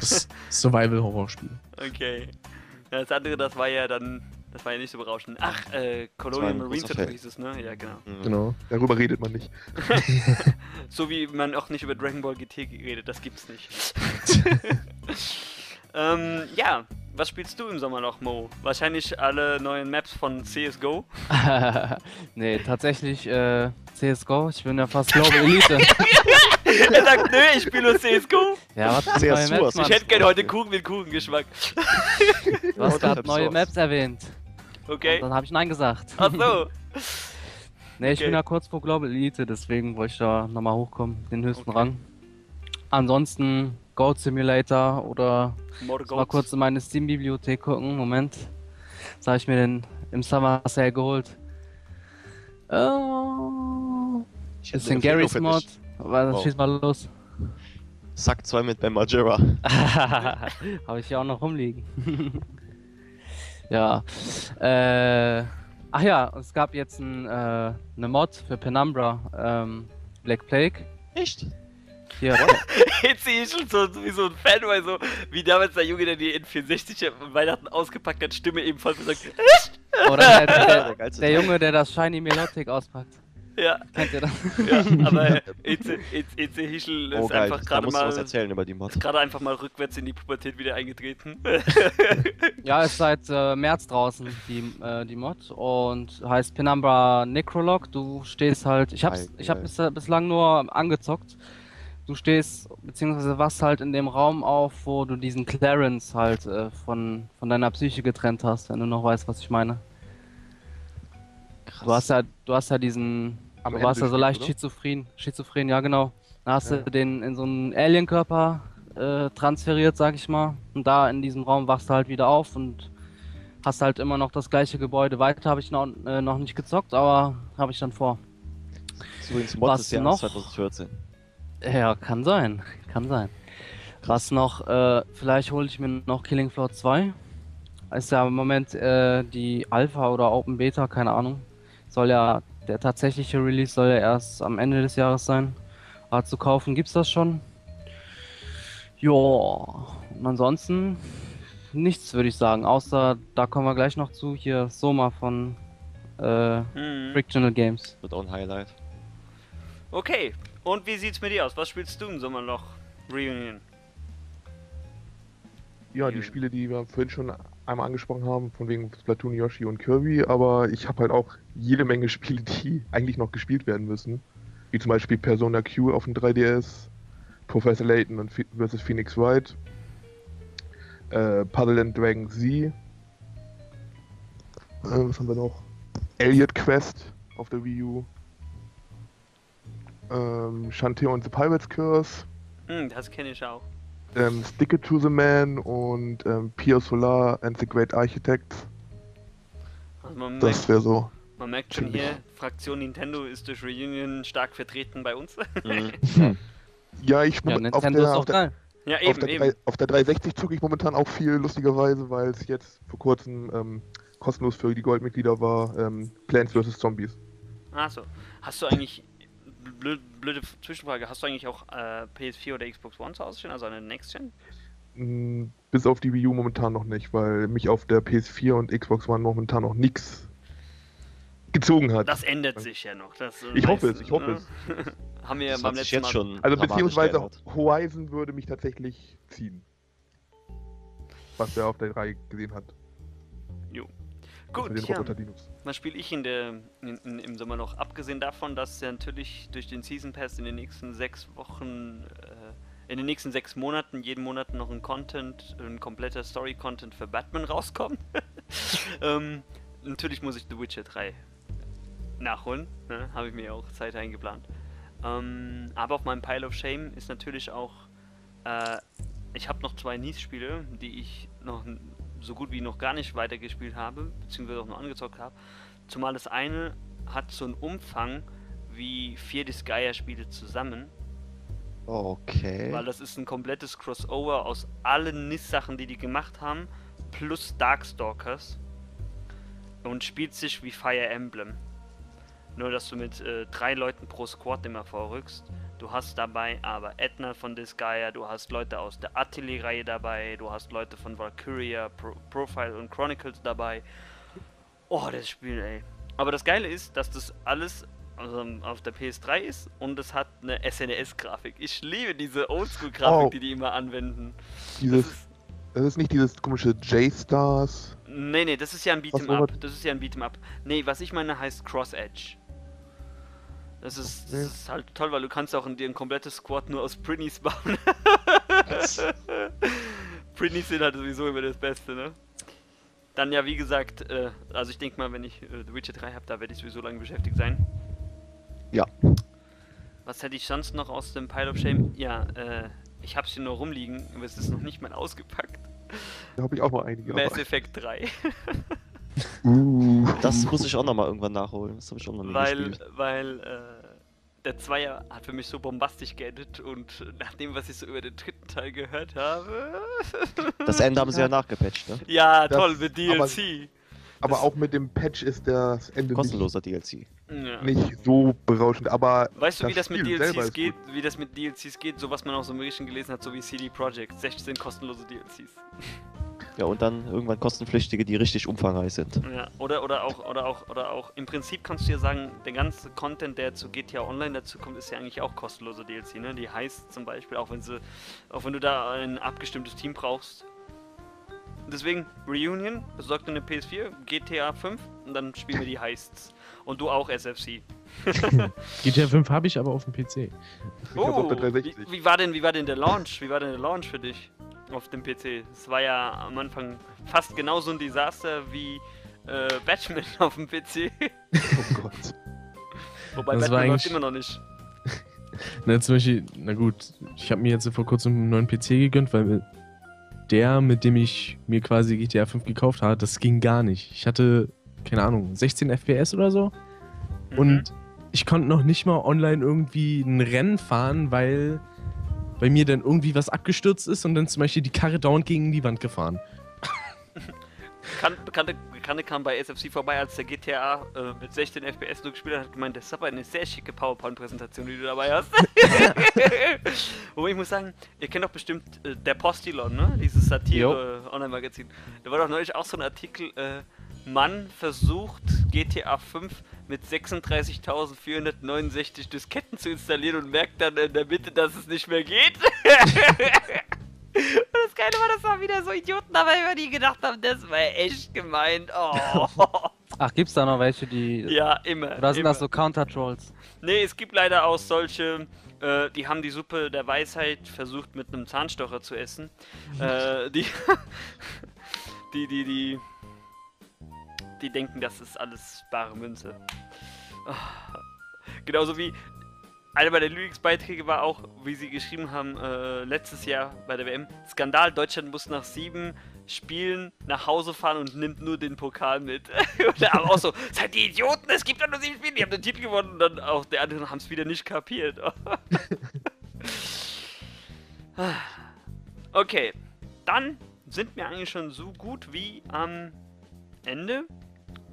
C: Das Survival-Horror-Spiel.
A: Okay. Das andere, das war ja dann, das war ja nicht so berauschend. Ach, äh, Colonial Marines oder hieß es, ne? Ja, genau.
E: Mhm.
C: Genau.
B: Darüber redet man nicht. (laughs)
A: So wie man auch nicht über Dragon Ball GT redet, das gibt's nicht. (laughs) ähm, ja, was spielst du im Sommer noch, Mo? Wahrscheinlich alle neuen Maps von CSGO. (laughs)
D: nee, tatsächlich äh, CSGO. Ich bin ja fast Global Elite.
A: er sagt, nö, ich spiele nur CSGO.
D: ja, was für
E: CS2
D: neue Maps,
A: Ich hätte gerne heute Kuchen mit Kuchengeschmack.
D: Du hast gerade neue. Maps erwähnt.
A: Okay.
D: Und dann habe ich Nein gesagt.
A: Ach so. (laughs)
D: Nee, ich
A: Okay.
D: bin ja kurz vor Global Elite, deswegen wollte ich da nochmal hochkommen, den höchsten
A: Okay.
D: Rang. Ansonsten Goat Simulator oder mal kurz in meine Steam-Bibliothek gucken. Moment. Was habe ich mir denn im Summer Sale geholt? Äh,
E: Ich Empfehlung
D: Garry's
E: für
D: Mod. Aber
E: Wow.
D: schieß mal los.
E: Sack 2 mit Ben Margera. (laughs)
D: Habe ich ja auch noch rumliegen. (laughs) ja. Äh, ach ja, es gab jetzt ein, äh, eine Mod für Penumbra. Ähm, Black Plague.
E: Echt?
D: Hier, (laughs)
A: Jetzt sehe ich schon so wie so ein Fanboy, so wie damals der Junge, der die N64 an Weihnachten ausgepackt hat, Stimme ebenfalls gesagt.
D: oder der, der, (laughs)
E: Der
D: der. Junge, der das Shiny Melodic auspackt.
A: Ja,
D: Kennt ihr das?
A: ja, aber Eze Eze Hischel ist
E: Oh geil,
A: einfach gerade
E: du was
A: mal
E: erzählen über die Mod.
A: ist gerade einfach mal rückwärts in die Pubertät wieder eingetreten. (laughs)
D: Ja, ist seit äh, März draußen, die, äh, die Mod. Und heißt Penumbra Necrolog. Du stehst halt. Ich hab's, ich hab bis, bislang nur angezockt. Du stehst, beziehungsweise wachst halt in dem Raum auf, wo du diesen Clarence halt äh, von, von deiner Psyche getrennt hast, wenn du noch weißt, was ich meine. Du hast ja, du hast ja diesen.
B: Am
D: du
B: Ende
D: warst ja so leicht
B: Spiels,
D: schizophren. Schizophren, ja genau. Da hast
B: Ja.
D: du den in so einen Alienkörper äh, transferiert, sag ich mal. Und da in diesem Raum wachst du halt wieder auf und hast halt immer noch das gleiche Gebäude. Weiter habe ich noch, äh, noch nicht gezockt, aber habe ich dann vor.
E: Das ist übrigens Mod des Jahres
D: noch?
E: 2014.
D: Ja, kann sein. Kann sein. Was noch, äh, vielleicht hole ich mir noch Killing Floor 2. Ist ja im Moment äh, die Alpha oder Open Beta, keine Ahnung. Soll ja, der tatsächliche Release soll ja erst am Ende des Jahres sein. Aber zu kaufen gibt's das schon. Ja, und ansonsten nichts würde ich sagen, außer da kommen wir gleich noch zu, hier Soma von äh,
A: Hm.
D: Frictional Games.
E: Wird auch ein Highlight.
A: Okay, und wie sieht's mit dir aus? Was spielst du im Sommerloch? Reunion.
B: Ja, die Spiele, die wir vorhin schon einmal angesprochen haben, von wegen Splatoon, Yoshi und Kirby, aber ich habe halt auch jede Menge (laughs) Spiele, die eigentlich noch gespielt werden müssen. Wie zum Beispiel Persona Q auf dem 3DS, Professor Layton vs. Phoenix Wright, äh, Puzzle and Dragon Z, äh, was haben wir noch? Elliot Quest auf der Wii U, ähm, Shantae und the Pirate's Curse,
A: Hm, das kenne ich auch.
B: Ähm, Stick It to the Man und ähm, Pio Solar and the Great Architects.
A: Also man,
B: Das
A: merkt,
B: wäre so.
A: man merkt schon hier, Fraktion Nintendo ist durch Reunion stark vertreten bei uns.
E: Mhm. (laughs)
B: Ja, ich
D: Ja,
B: auf der, auf der.
A: Ja,
B: auf, der auf der 360 zocke ich momentan auch viel, lustigerweise, weil es jetzt vor kurzem ähm, kostenlos für die Goldmitglieder war, ähm, Plants vs. Zombies.
A: Achso. Hast du eigentlich. Blöd, blöde Zwischenfrage, hast du eigentlich auch äh, PS4 oder Xbox One zu Hause stehen, also eine Next Gen?
B: Mm, Bis auf die Wii U momentan noch nicht, weil mich auf der PS4 und Xbox One momentan noch nichts gezogen hat.
A: Das ändert sich ja noch. Das, äh,
B: Ich hoffe es, ich hoffe
A: ne?
B: es. (laughs)
A: Haben wir ja
E: Das
A: beim letzten
E: jetzt
A: Mal.
E: schon
B: Also beziehungsweise. Horizon würde mich tatsächlich ziehen. Was er auf der 3 gesehen hat.
A: Gut, ja. Was spiele ich in der, in, in, im Sommer noch? Abgesehen davon, dass ja natürlich durch den Season Pass in den nächsten sechs Wochen, äh, in den nächsten sechs Monaten, jeden Monat noch ein Content, ein kompletter Story-Content für Batman rauskommt. (laughs) ähm, natürlich muss ich The Witcher 3 nachholen. Ne? Habe ich mir auch Zeit eingeplant. Ähm, aber auf meinem Pile of Shame ist natürlich auch. Äh, ich habe noch zwei Nice-Spiele, die ich noch so gut wie noch gar nicht weitergespielt habe, beziehungsweise auch nur angezockt habe. Zumal das eine hat so einen Umfang wie vier Disgaea-Spiele zusammen,
E: Okay.
A: weil das ist ein komplettes Crossover aus allen NIS-Sachen, die die gemacht haben, plus Darkstalkers und spielt sich wie Fire Emblem. Nur, dass du mit äh, drei Leuten pro Squad immer vorrückst. Du hast dabei aber Edna von Disgaea, du hast Leute aus der Atelier-Reihe dabei, du hast Leute von Valkyria, Pro Profile und Chronicles dabei. Oh, das Spiel, ey. Aber das Geile ist, dass das alles also, auf der PS3 ist und es hat eine SNES-Grafik. Ich liebe diese Oldschool-Grafik,
B: Oh.
A: die die immer anwenden. Das
B: Dieses,
A: ist,
B: das ist nicht dieses komische J-Stars.
A: nee, nee, das ist ja ein Beat'em? Up. Das ist ja ein Beat'em Up. Nee, was ich meine heißt Cross Edge. Das ist, das ist halt toll, weil du kannst auch in dir ein komplettes Squad nur aus Prinnies bauen. Prinnies (laughs) sind halt sowieso immer das Beste, ne? Dann ja, wie gesagt, äh, also ich denke mal, wenn ich äh, The Witcher 3 habe, da werde ich sowieso lange beschäftigt sein.
E: Ja.
A: Was hätte ich sonst noch aus dem Pile of Shame? Ja, äh, ich habe es hier nur rumliegen, aber es ist noch nicht mal ausgepackt.
B: Da habe ich auch mal einige.
A: Mass
B: aber-
A: Effect 3.
B: Uh. (laughs)
E: Das muss ich auch nochmal irgendwann nachholen. Das habe ich auch noch nie
A: weil,
E: gespielt.
A: weil äh, der Zweier hat für mich so bombastisch geendet und nach dem, was ich so über den dritten Teil gehört habe. (laughs)
E: Das Ende haben sie ja nachgepatcht, ne?
A: ja,
B: Das-
A: toll, mit
B: aber-
A: DLC.
B: Aber
A: Das-
B: auch mit dem Patch ist das Ende nicht,
E: Kostenloser DLC.
A: Ja.
B: nicht so berauschend. Aber
A: Weißt du, wie das mit
B: Spiel selber
A: DLCs geht? Wie das mit DLCs geht? So was man auch so im Berichten gelesen hat, so wie CD Projekt. 16 kostenlose DLCs.
E: Ja, und dann irgendwann kostenpflichtige, die richtig umfangreich sind.
A: Ja, oder, oder auch, oder auch, oder auch. Im Prinzip kannst du ja sagen, der ganze Content, der zu GTA Online dazu kommt, ist ja eigentlich auch kostenlose DLC, ne? Die heißt zum Beispiel, auch wenn sie, auch wenn du da ein abgestimmtes Team brauchst. Deswegen, Reunion, besorgt dir eine PS4, GTA 5 und dann spielen wir die Heists. Und du auch SFC.
C: GTA 5 habe ich aber auf dem PC.
B: ich habe auf der
A: wie,
B: 360.
A: wie war denn, wie war denn der Launch? Wie war denn der Launch für dich auf dem PC? Es war ja am Anfang fast genauso ein Desaster wie äh, Batman (laughs) auf dem PC.
B: Oh Gott.
A: Wobei
C: Das
A: Batman läuft immer noch nicht. (laughs)
C: Na, zum Beispiel, na gut, ich habe mir jetzt vor kurzem einen neuen PC gegönnt, weil der, mit dem ich mir quasi GTA 5 gekauft habe, das ging gar nicht. Ich hatte, keine Ahnung, 16 FPS oder so.
A: Mhm.
C: Und ich konnte noch nicht mal online irgendwie ein Rennen fahren, weil bei mir dann irgendwie was abgestürzt ist und dann zum Beispiel die Karre dauernd gegen die Wand gefahren.
A: Kan Bekannte, Bekannte kam bei SFC vorbei, als der GTA äh, mit 16 FPS nur gespielt hat, hat gemeint, das ist aber eine sehr schicke PowerPoint-Präsentation, die du dabei hast. (laughs) Wobei ich muss sagen, ihr kennt doch bestimmt äh, der Postilon, ne? Dieses Satire-Online-Magazin. Da war doch neulich auch so ein Artikel, äh, Mann versucht GTA 5 mit 36.469 Disketten zu installieren und merkt dann in der Mitte, dass es nicht mehr geht. (laughs) Und das Geile war, dass da wieder so Idioten dabei waren, die gedacht haben, das war echt gemeint. Oh. (laughs)
D: Ach, gibt's da noch welche, die.
A: ja, immer.
D: Oder sind
A: immer.
D: das so Counter-Trolls?
A: Nee, es gibt leider auch solche, äh, die haben die Suppe der Weisheit versucht mit einem Zahnstocher zu essen. äh, die, (laughs) die, die, die, die denken, das ist alles bare Münze. Ah. Genauso wie einer meiner Lyrics-Beiträge war auch, wie sie geschrieben haben, äh, letztes Jahr bei der WM, Skandal, Deutschland muss nach sieben Spielen nach Hause fahren und nimmt nur den Pokal mit. (laughs) da auch so, seid die Idioten, es gibt doch nur sieben Spiele, die haben den Titel gewonnen und dann auch die anderen haben es wieder nicht kapiert. (laughs) Okay, dann sind wir eigentlich schon so gut wie am Ende.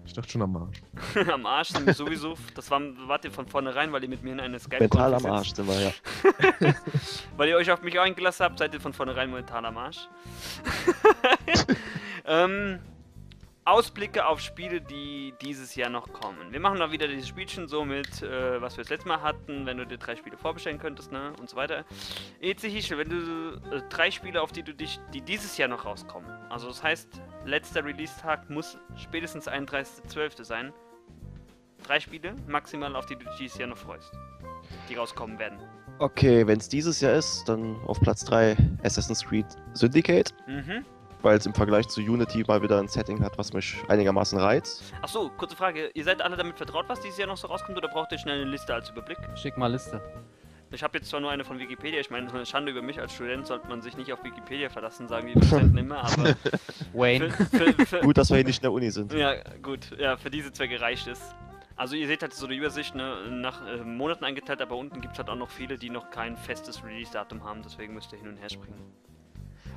C: Ich dachte schon am Arsch. (laughs)
A: am Arsch sind wir sowieso. Das war, wart ihr von vornherein, weil ihr mit mir in eine skype
E: Mental am Arsch sind wir, ja. (laughs)
A: weil ihr euch auf mich eingelassen habt, seid ihr von vornherein mental am Arsch. (laughs) ähm, Ausblicke auf Spiele, die dieses Jahr noch kommen. Wir machen da wieder dieses Spielchen so mit, äh, was wir das letzte Mal hatten, wenn du dir drei Spiele vorbestellen könntest, ne, und so weiter. Jetzt Hischel, wenn du äh, drei Spiele, auf die du dich, die dieses Jahr noch rauskommen, also das heißt, letzter Release-Tag muss spätestens 31.12. sein. Drei Spiele, maximal, auf die du dich dieses Jahr noch freust, die rauskommen werden.
E: Okay, wenn es dieses Jahr ist, dann auf Platz 3 Assassin's Creed Syndicate.
A: Mhm.
E: Weil es im Vergleich zu Unity mal wieder ein Setting hat, was mich einigermaßen reizt.
A: Achso, kurze Frage. Ihr seid alle damit vertraut, was dieses Jahr noch so rauskommt, oder braucht ihr schnell eine Liste als Überblick?
D: Schick mal Liste.
A: Ich habe jetzt zwar nur eine von Wikipedia, ich meine, Schande über mich als Student sollte man sich nicht auf Wikipedia verlassen, sagen die (laughs) Studenten immer, aber (laughs)
D: Wayne.
A: für, für, für,
E: Gut, dass wir hier nicht in der Uni sind.
A: ja, gut, ja, für diese Zwecke reicht es. Also ihr seht halt so eine Übersicht, ne, nach äh, Monaten eingeteilt, aber unten gibt es halt auch noch viele, die noch kein festes Release-Datum haben, deswegen müsst ihr hin und her springen.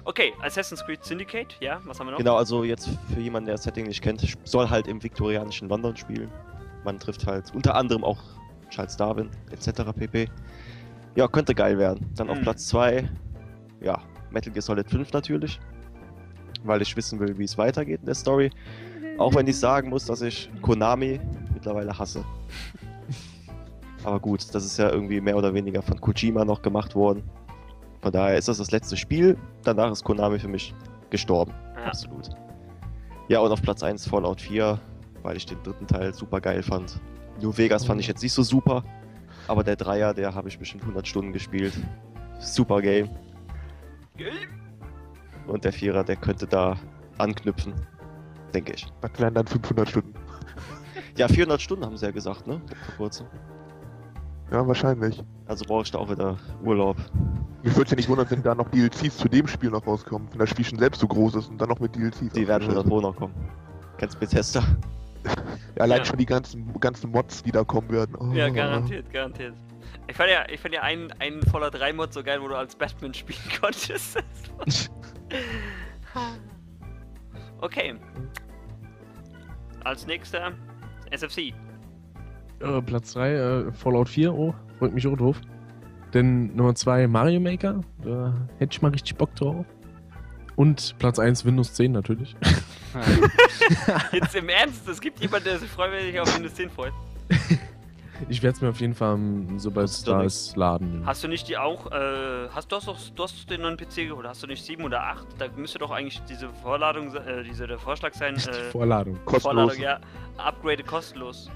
A: Okay, Assassin's Creed Syndicate, ja, was haben wir noch?
E: Genau, also jetzt für jemanden, der das Setting nicht kennt, soll halt im viktorianischen London spielen. Man trifft halt unter anderem auch Charles Darwin etc. pp. Ja, könnte geil werden. Dann auf
A: Mhm.
E: Platz 2, ja, Metal Gear Solid 5 natürlich. Weil ich wissen will, wie es weitergeht in der Story. Auch wenn ich sagen muss, dass ich Konami mittlerweile hasse. (laughs) Aber gut, das ist ja irgendwie mehr oder weniger von Kojima noch gemacht worden. Von daher ist das das letzte Spiel. Danach ist Konami für mich gestorben.
A: Ja.
E: Absolut. Ja, und auf Platz 1 Fallout 4, weil ich den dritten Teil super geil fand. New Vegas fand ich jetzt nicht so super, aber der Dreier, der habe ich bestimmt 100 Stunden gespielt. Super Game. Und der Vierer, der könnte da anknüpfen, denke ich.
B: Das wären dann 500 Stunden.
E: Ja, 400 Stunden haben sie ja gesagt, ne? Vor kurzem.
B: Ja, wahrscheinlich.
E: Also brauche ich da auch wieder Urlaub.
B: Mich würde ja nicht wundern, wenn da noch DLCs zu dem Spiel noch rauskommen. Wenn das Spiel schon selbst so groß ist und dann noch mit DLCs.
E: Die werden schon davor noch kommen. Kennst Bethesda?
B: Ja, allein
A: Ja.
B: schon die ganzen, ganzen Mods, die da kommen werden. Oh.
A: Ja, garantiert, garantiert. Ich fand ja, ich fand ja einen, einen voller 3 Mod so geil, wo du als Batman spielen (laughs) konntest. (laughs) okay. Als nächster SFC.
C: Äh, Platz 3, äh, Fallout 4, oh, freut mich auch drauf. Denn Nummer 2, Mario Maker, da hätte ich mal richtig Bock drauf. Und Platz 1, Windows 10 natürlich. (laughs)
A: Jetzt im Ernst, es gibt jemanden, der sich freiwillig auf Windows 10 freut. (laughs)
C: Ich werde es mir auf jeden Fall, sobald es da ist, laden.
A: Hast du nicht die auch, äh, hast du hast, doch, du hast den neuen PC geholt, hast du nicht 7 oder 8? Da müsste doch eigentlich diese Vorladung, äh, diese, der Vorschlag sein, (laughs)
C: Die
A: äh,
C: Vorladung.
B: Kostenlos.
A: Vorladung, ja, Upgrade kostenlos.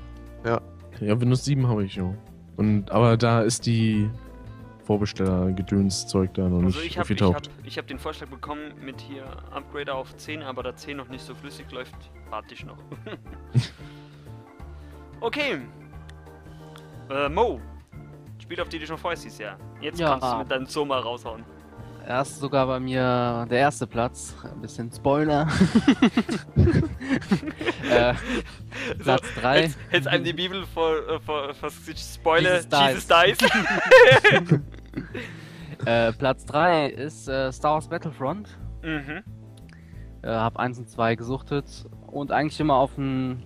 C: Ja, Windows 7 habe ich schon. Und, aber da ist die Vorbesteller-Gedöns-Zeug da noch
A: Also
C: nicht
A: ich habe ich hab,
C: aufgetaucht.
A: ich hab den Vorschlag bekommen mit hier Upgrade auf 10, aber da 10 noch nicht so flüssig läuft, warte ich noch. (laughs) okay. Äh, Mo. Spiel, auf die du schon freust dieses Jahr. Jetzt
D: Ja.
A: kannst du mit deinem Zoma raushauen.
D: Erst sogar bei mir der erste Platz. Ein bisschen Spoiler. (laughs) äh, Platz 3.
A: Jetzt, jetzt einem die Bibel vor, äh, vor, vor Spoiler,
D: Jesus dies.
A: Jesus dies. (laughs)
D: äh, Platz 3 ist äh, Star Wars Battlefront.
A: mhm.
D: Äh, hab 1 und 2 gesuchtet und eigentlich immer auf den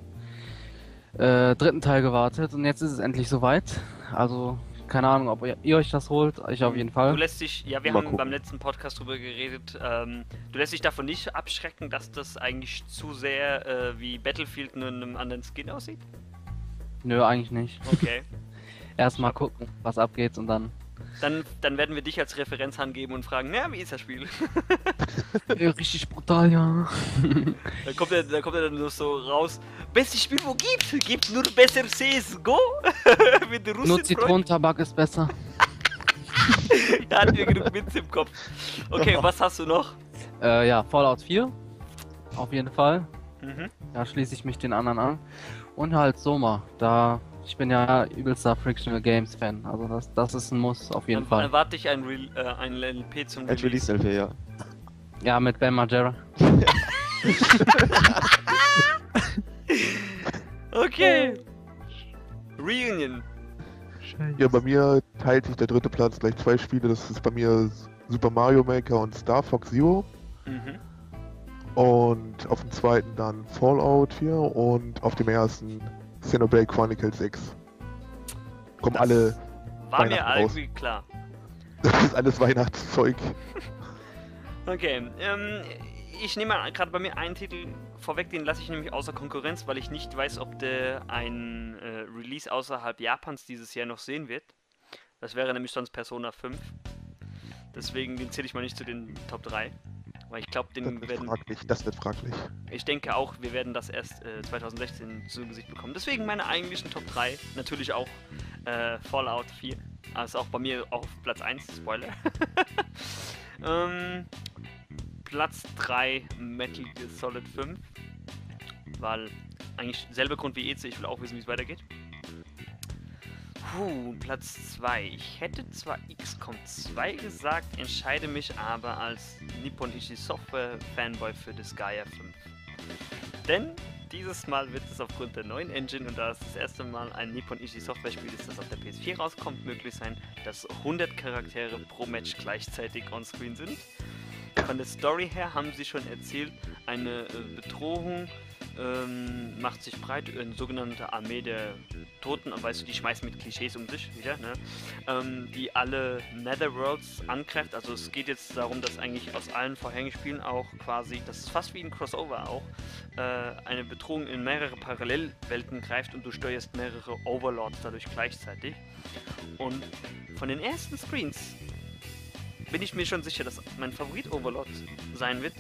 D: äh, dritten Teil gewartet. Und jetzt ist es endlich soweit. Also, keine Ahnung, ob ihr, ihr euch das holt. Ich auf jeden
A: Du
D: Fall.
A: lässt dich, ja, wir
E: Mal
A: haben
E: gucken.
A: beim letzten Podcast drüber geredet, ähm, du lässt dich davon nicht abschrecken, dass das eigentlich zu sehr äh, wie Battlefield nur in einem anderen Skin aussieht?
D: Nö, eigentlich nicht.
A: Okay. (laughs)
D: Erstmal gucken, was abgeht und dann.
A: Dann, dann werden wir dich als Referenz angeben und fragen, na, wie ist das Spiel? (laughs)
D: Richtig brutal, ja. (laughs)
A: Da kommt er, da kommt er dann nur so raus. Bestes Spiel, wo gibt? Gibt nur besser CSGO? (laughs) Mit
D: Nur Zitronentabak ist besser.
A: Da hatten wir genug Witz im Kopf. Okay, was hast du noch?
D: Äh, ja, Fallout 4. Auf jeden Fall.
A: Mhm.
D: Da schließe ich mich den anderen an. Und halt Soma. Da. Ich bin ja übelster Frictional Games Fan. Also das, das ist ein Muss, auf jeden
A: Dann
D: Fall.
A: erwarte ich ein, Re äh, ein LP zum
E: Ein Release LP, ja.
D: Ja, mit Ben Margera. (laughs)
A: Okay. Reunion.
B: Ja, bei mir teilt sich der dritte Platz gleich zwei Spiele. Das ist bei mir Super Mario Maker und Star Fox Zero.
A: Mhm.
B: Und auf dem zweiten dann Fallout 4 und auf dem ersten Xenoblade Chronicles 6. Kommen
A: Das
B: alle,
A: War mir
B: raus.
A: irgendwie klar. (laughs)
B: das ist alles Weihnachtszeug. (laughs)
A: Okay, ähm, ich nehme mal gerade bei mir einen Titel vorweg, den lasse ich nämlich außer Konkurrenz, weil ich nicht weiß, ob der ein äh, Release außerhalb Japans dieses Jahr noch sehen wird. Das wäre nämlich sonst Persona 5. Deswegen den zähle ich mal nicht zu den Top 3. Weil ich glaube,
B: Das
A: den
B: wird
A: werden.
B: fraglich. Das wird fraglich.
A: Ich denke auch, wir werden das erst äh, 2016 zu Gesicht bekommen. Deswegen meine eigentlichen Top 3. Natürlich auch äh, Fallout 4. Also auch bei mir auf Platz 1, Spoiler. (laughs) ähm, Platz 3 Metal Gear Solid 5. Weil eigentlich selber Grund wie EC, ich will auch wissen, wie es weitergeht. Puh, Platz 2. Ich hätte zwar XCOM 2 gesagt, entscheide mich aber als Nippon Ichi Software Fanboy für Disgaea 5. Denn dieses Mal wird es aufgrund der neuen Engine und da es das erste Mal ein Nippon Ichi Software Spiel ist, das auf der PS4 rauskommt, möglich sein, dass 100 Charaktere pro Match gleichzeitig onscreen sind. Von der Story her haben sie schon erzählt, eine äh, Bedrohung ähm, macht sich breit, eine sogenannte Armee der Toten, weißt du, die schmeißen mit Klischees um sich wieder, ne? ähm, die alle Netherworlds angreift. Also es geht jetzt darum, dass eigentlich aus allen vorherigen auch quasi, das ist fast wie ein Crossover auch, äh, eine Bedrohung in mehrere Parallelwelten greift und du steuerst mehrere Overlords dadurch gleichzeitig. Und von den ersten Screens bin ich mir schon sicher, dass mein Favorit-Overlord sein wird.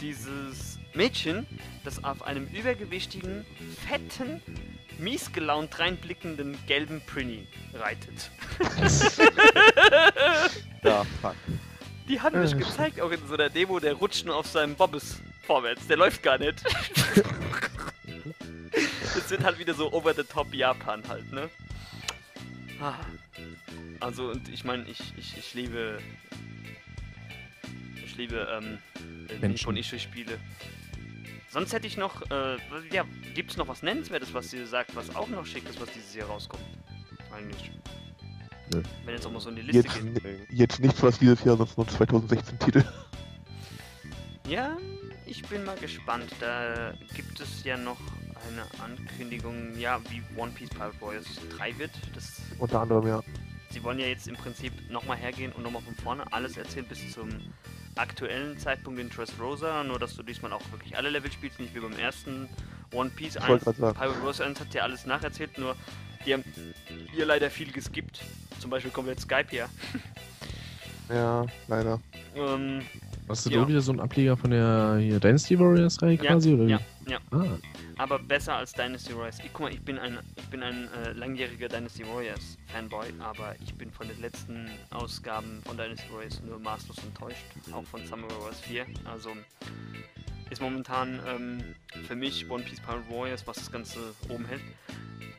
A: Dieses Mädchen, das auf einem übergewichtigen, fetten, mies gelaunt reinblickenden gelben Prinny reitet. (laughs)
E: Ja, fuck.
A: Die haben mich
B: Äh.
A: gezeigt, auch in so einer Demo, der rutscht nur auf seinem Bobbes vorwärts. Der läuft gar nicht. (laughs) das wird halt wieder so over the top Japan halt, ne? Ah. Also, und ich meine, ich, ich, ich liebe. Liebe, ähm,
C: Menschen.
A: Nippon Ishi Spiele. Sonst hätte ich noch, äh, ja, gibt es noch was Nennenswertes, was ihr sagt, was auch noch schick ist, was dieses Jahr rauskommt? Eigentlich.
C: Nö.
A: Wenn jetzt auch mal so eine Liste
B: Jetzt,
A: geht.
B: jetzt nichts, was dieses Jahr sonst nur 2016 Titel.
A: Ja, ich bin mal gespannt. Da gibt es ja noch eine Ankündigung, ja, wie One Piece Pirate Warriors 3 wird. Das,
B: Unter anderem, ja.
A: Sie wollen ja jetzt im Prinzip nochmal hergehen und nochmal von vorne alles erzählen bis zum aktuellen Zeitpunkt in Dressrosa. Nur, dass du diesmal auch wirklich alle Level spielst, nicht wie beim ersten One Piece
B: Ich
A: 1.
B: wollte gerade sagen.
A: Pirate Warriors 1 hat ja alles nacherzählt, nur die haben hier leider viel geskippt. Zum Beispiel komplett Skype hier. (laughs)
B: Ja, leider.
A: Ähm,
C: Hast du
A: Ja.
C: da wieder so ein Ableger von der hier Dynasty Warriors Reihe
A: Ja,
C: quasi? Oder wie?
A: ja, ja.
C: Ah,
A: aber besser als Dynasty Warriors. Ich, guck mal, ich bin ein, ich bin ein äh, langjähriger Dynasty Warriors Fanboy, aber ich bin von den letzten Ausgaben von Dynasty Warriors nur maßlos enttäuscht. Auch von Samurai Warriors 4. Also ist momentan ähm, für mich One Piece Pirate Warriors, was das Ganze oben hält.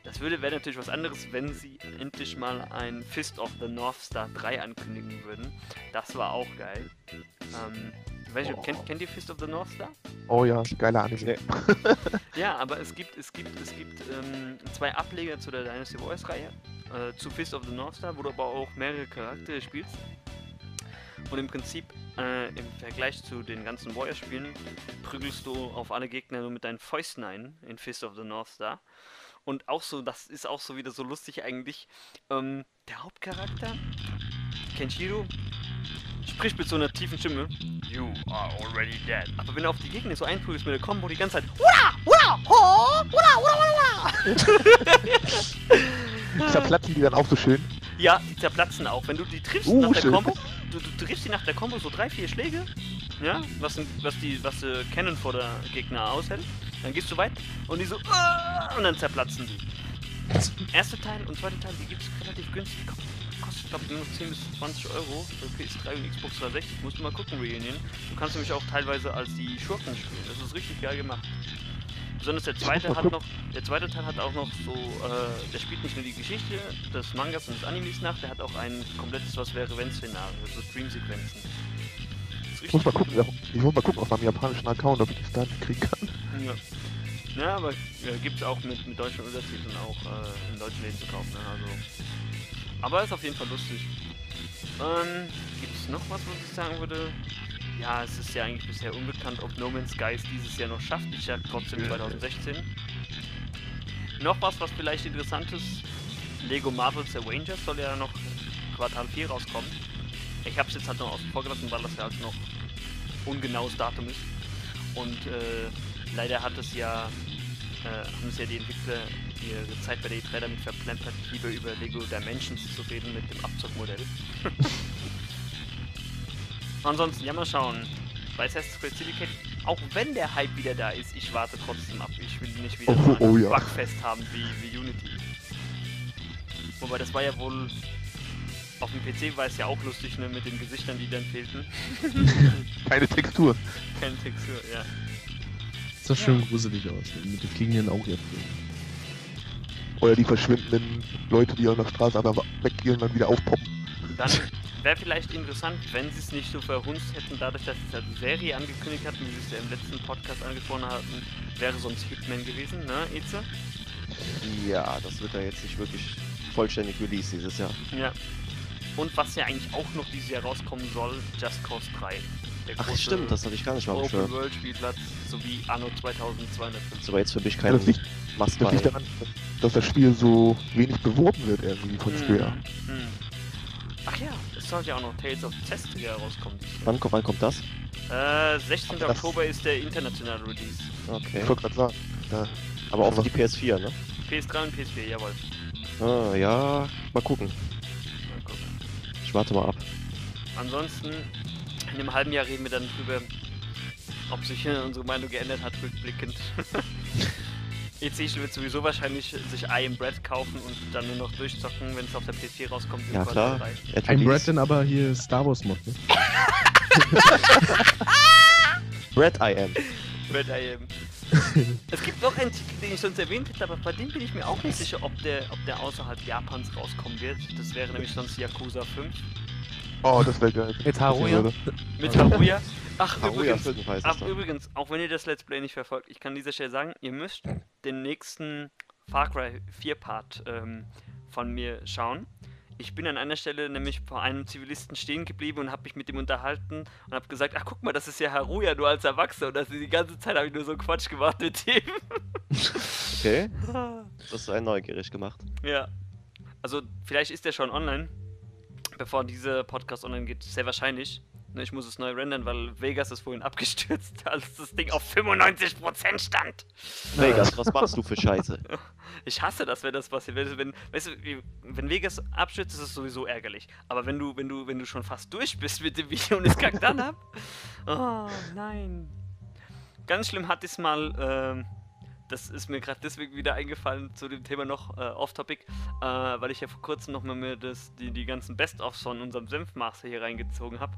A: Das würde wäre natürlich was anderes, wenn sie endlich mal ein Fist of the North Star 3 ankündigen würden. Das war auch geil. Ähm, ich weiß nicht,
B: Oh.
A: kennt, kennt ihr Fist of the North Star?
B: Oh ja, geiler Anime.
E: Nee. (laughs)
A: Ja, aber es gibt, es gibt, es gibt ähm, zwei Ableger zu der Dynasty Warriors Reihe. Äh, zu Fist of the North Star, wo du aber auch mehrere Charaktere spielst. Und im Prinzip, äh, im Vergleich zu den ganzen Warriors-Spielen, prügelst du auf alle Gegner nur mit deinen Fäusten ein in Fist of the North Star. Und auch so, das ist auch so wieder so lustig eigentlich. Ähm, der Hauptcharakter, Kenshiro, spricht mit so einer tiefen Stimme. You are already dead. Aber wenn du auf die Gegner so einprügelst mit der Combo die ganze Zeit. (laughs) Ura! Ura! Ho! Ura! Ura! Ura!
B: Zerplatzen die dann auch so schön.
A: Ja, die zerplatzen auch. Wenn du die triffst
B: Uh,
A: nach der
B: schön.
A: Combo, du, du triffst die nach der Combo so drei, vier Schläge, ja, was, was die, was äh, Cannon vor der Gegner aushält, dann gehst du weit und die so, "Ah!" und dann zerplatzen die. Erste Teil und zweite Teil, die gibt es relativ günstig. die Kostet, glaube ich, nur noch 10 bis 20 Euro für PS3 und Xbox 360. Musst du mal gucken, Reunion. Du kannst nämlich auch teilweise als die Schurken spielen. Das ist richtig geil gemacht. Besonders der zweite hat noch, der zweite Teil hat auch noch so, äh, der spielt nicht nur die Geschichte des Mangas und des Animes nach, der hat auch ein komplettes Was wäre wenn Szenario, so Stream-Sequenzen. Ist
B: Ich muss mal gucken, ich muss mal gucken auf meinem japanischen Account, ob ich das da kriegen kann.
A: Ja. Ja, aber äh, gibt's auch mit, mit deutschen Untertiteln auch äh, in deutschen Läden zu kaufen, ne? Also. Aber ist auf jeden Fall lustig. Ähm, gibt es noch was, was ich sagen würde? Ja, es ist ja eigentlich bisher unbekannt, ob No Man's Sky es dieses Jahr noch schafft. Ich sag trotzdem 2016. Noch was, was vielleicht interessant ist. Lego Marvel's Avengers soll ja noch Quartal 4 rauskommen. Ich habe es jetzt halt noch außen vor gelassen, weil das ja halt noch ungenaues Datum ist. Und äh, leider hat es ja, äh, haben es ja die Entwickler ihre Zeit bei der E3 damit verplempert, lieber über Lego Dimensions zu reden mit dem Abzockmodell. (laughs) Ansonsten, ja mal schauen. Bei Assassin's Creed Syndicate, auch wenn der Hype wieder da ist, ich warte trotzdem ab. Ich will nicht wieder
B: Oh,
A: so
B: oh ja.
A: Bugfest haben wie, wie Unity. Wobei das war ja wohl auf dem PC war es ja auch lustig, ne, mit den Gesichtern, die dann fehlten. (laughs)
B: Keine Textur.
A: Keine Textur, ja.
C: Das sah schön gruselig aus, mit den fliegenden Augäpfeln.
B: Oder die verschwindenden Leute, die auf der Straße einfach weggehen und dann wieder aufpoppen.
A: Dann wäre vielleicht interessant, wenn sie es nicht so verhunzt hätten, dadurch, dass sie eine Serie angekündigt hatten, wie sie es ja im letzten Podcast angesprochen hatten, wäre sonst Hitman gewesen, ne, Eze?
E: Ja, das wird ja jetzt nicht wirklich vollständig released dieses Jahr.
A: Ja. Und was ja eigentlich auch noch dieses Jahr rauskommen soll, Just Cause 3. Der
E: Ach stimmt, das hatte ich gar nicht mal
A: Open. World Spielplatz sowie Anno 2250.
E: Das ist aber jetzt für mich kein must
B: das liegt daran, dass das Spiel so wenig beworben wird irgendwie von Square.
A: Hm, hm. Ach ja, es soll ja auch noch Tales of Cestia rauskommen.
E: Wann kommt, wann kommt das?
A: Äh, 16.
B: Aber das-
A: Oktober ist der internationale Release.
E: Okay.
B: Ich wollte gerade sagen. Ja.
E: Aber auch für die PS4, ne?
A: PS3 und PS4, jawohl.
E: Ah, ja, mal gucken.
A: Mal gucken.
E: Ich warte mal ab.
A: Ansonsten, in einem halben Jahr reden wir dann drüber, ob sich unsere Meinung geändert hat, rückblickend. (laughs) EC wird sowieso wahrscheinlich sich I Am Bread kaufen und dann nur noch durchzocken, wenn es auf der PS4 rauskommt. im
E: Ja, klar.
C: Ein
E: Release.
C: Brad denn aber hier Star Wars Mod, ne?
E: Brad I am.
A: Bread I Am. (laughs) es gibt noch einen Titel, den ich sonst erwähnt hätte, aber bei dem bin ich mir auch nicht sicher, ob der, ob der außerhalb Japans rauskommen wird. Das wäre nämlich sonst Yakuza 5.
B: Oh, das wäre geil.
D: Mit Haruya?
A: Mit Haruya. Ach,
E: Haruya
A: übrigens,
E: 5 heißt
A: Ach, übrigens, auch wenn ihr das Let's Play nicht verfolgt, ich kann an dieser Stelle sagen, ihr müsst den nächsten Far Cry 4 Part ähm, von mir schauen. Ich bin an einer Stelle nämlich vor einem Zivilisten stehen geblieben und habe mich mit ihm unterhalten und habe gesagt, ach guck mal, das ist ja Haruya, nur als Erwachsener. Und das die ganze Zeit habe ich nur so Quatsch gemacht mit ihm.
E: Okay, (laughs) das ist ein neugierig gemacht.
A: ja. Also vielleicht ist der schon online, bevor dieser Podcast online geht. Sehr wahrscheinlich. Ne, Ich muss es neu rendern, weil Vegas ist vorhin (laughs) abgestürzt, als das Ding auf 95% stand.
E: Vegas, was machst du für Scheiße? (laughs)
A: Ich hasse das, wenn das passiert. Wenn, wenn, weißt du, wenn Vegas abstürzt, ist es sowieso ärgerlich. Aber wenn du, wenn du, wenn du schon fast durch bist mit dem Video und es kackt dann ab. (laughs) Oh nein. Ganz schlimm ich es mal. Ähm, das ist mir gerade deswegen wieder eingefallen zu dem Thema noch äh, off-topic, äh, weil ich ja vor kurzem nochmal mir das, die, die ganzen Best-ofs von unserem Senfmaster hier reingezogen habe.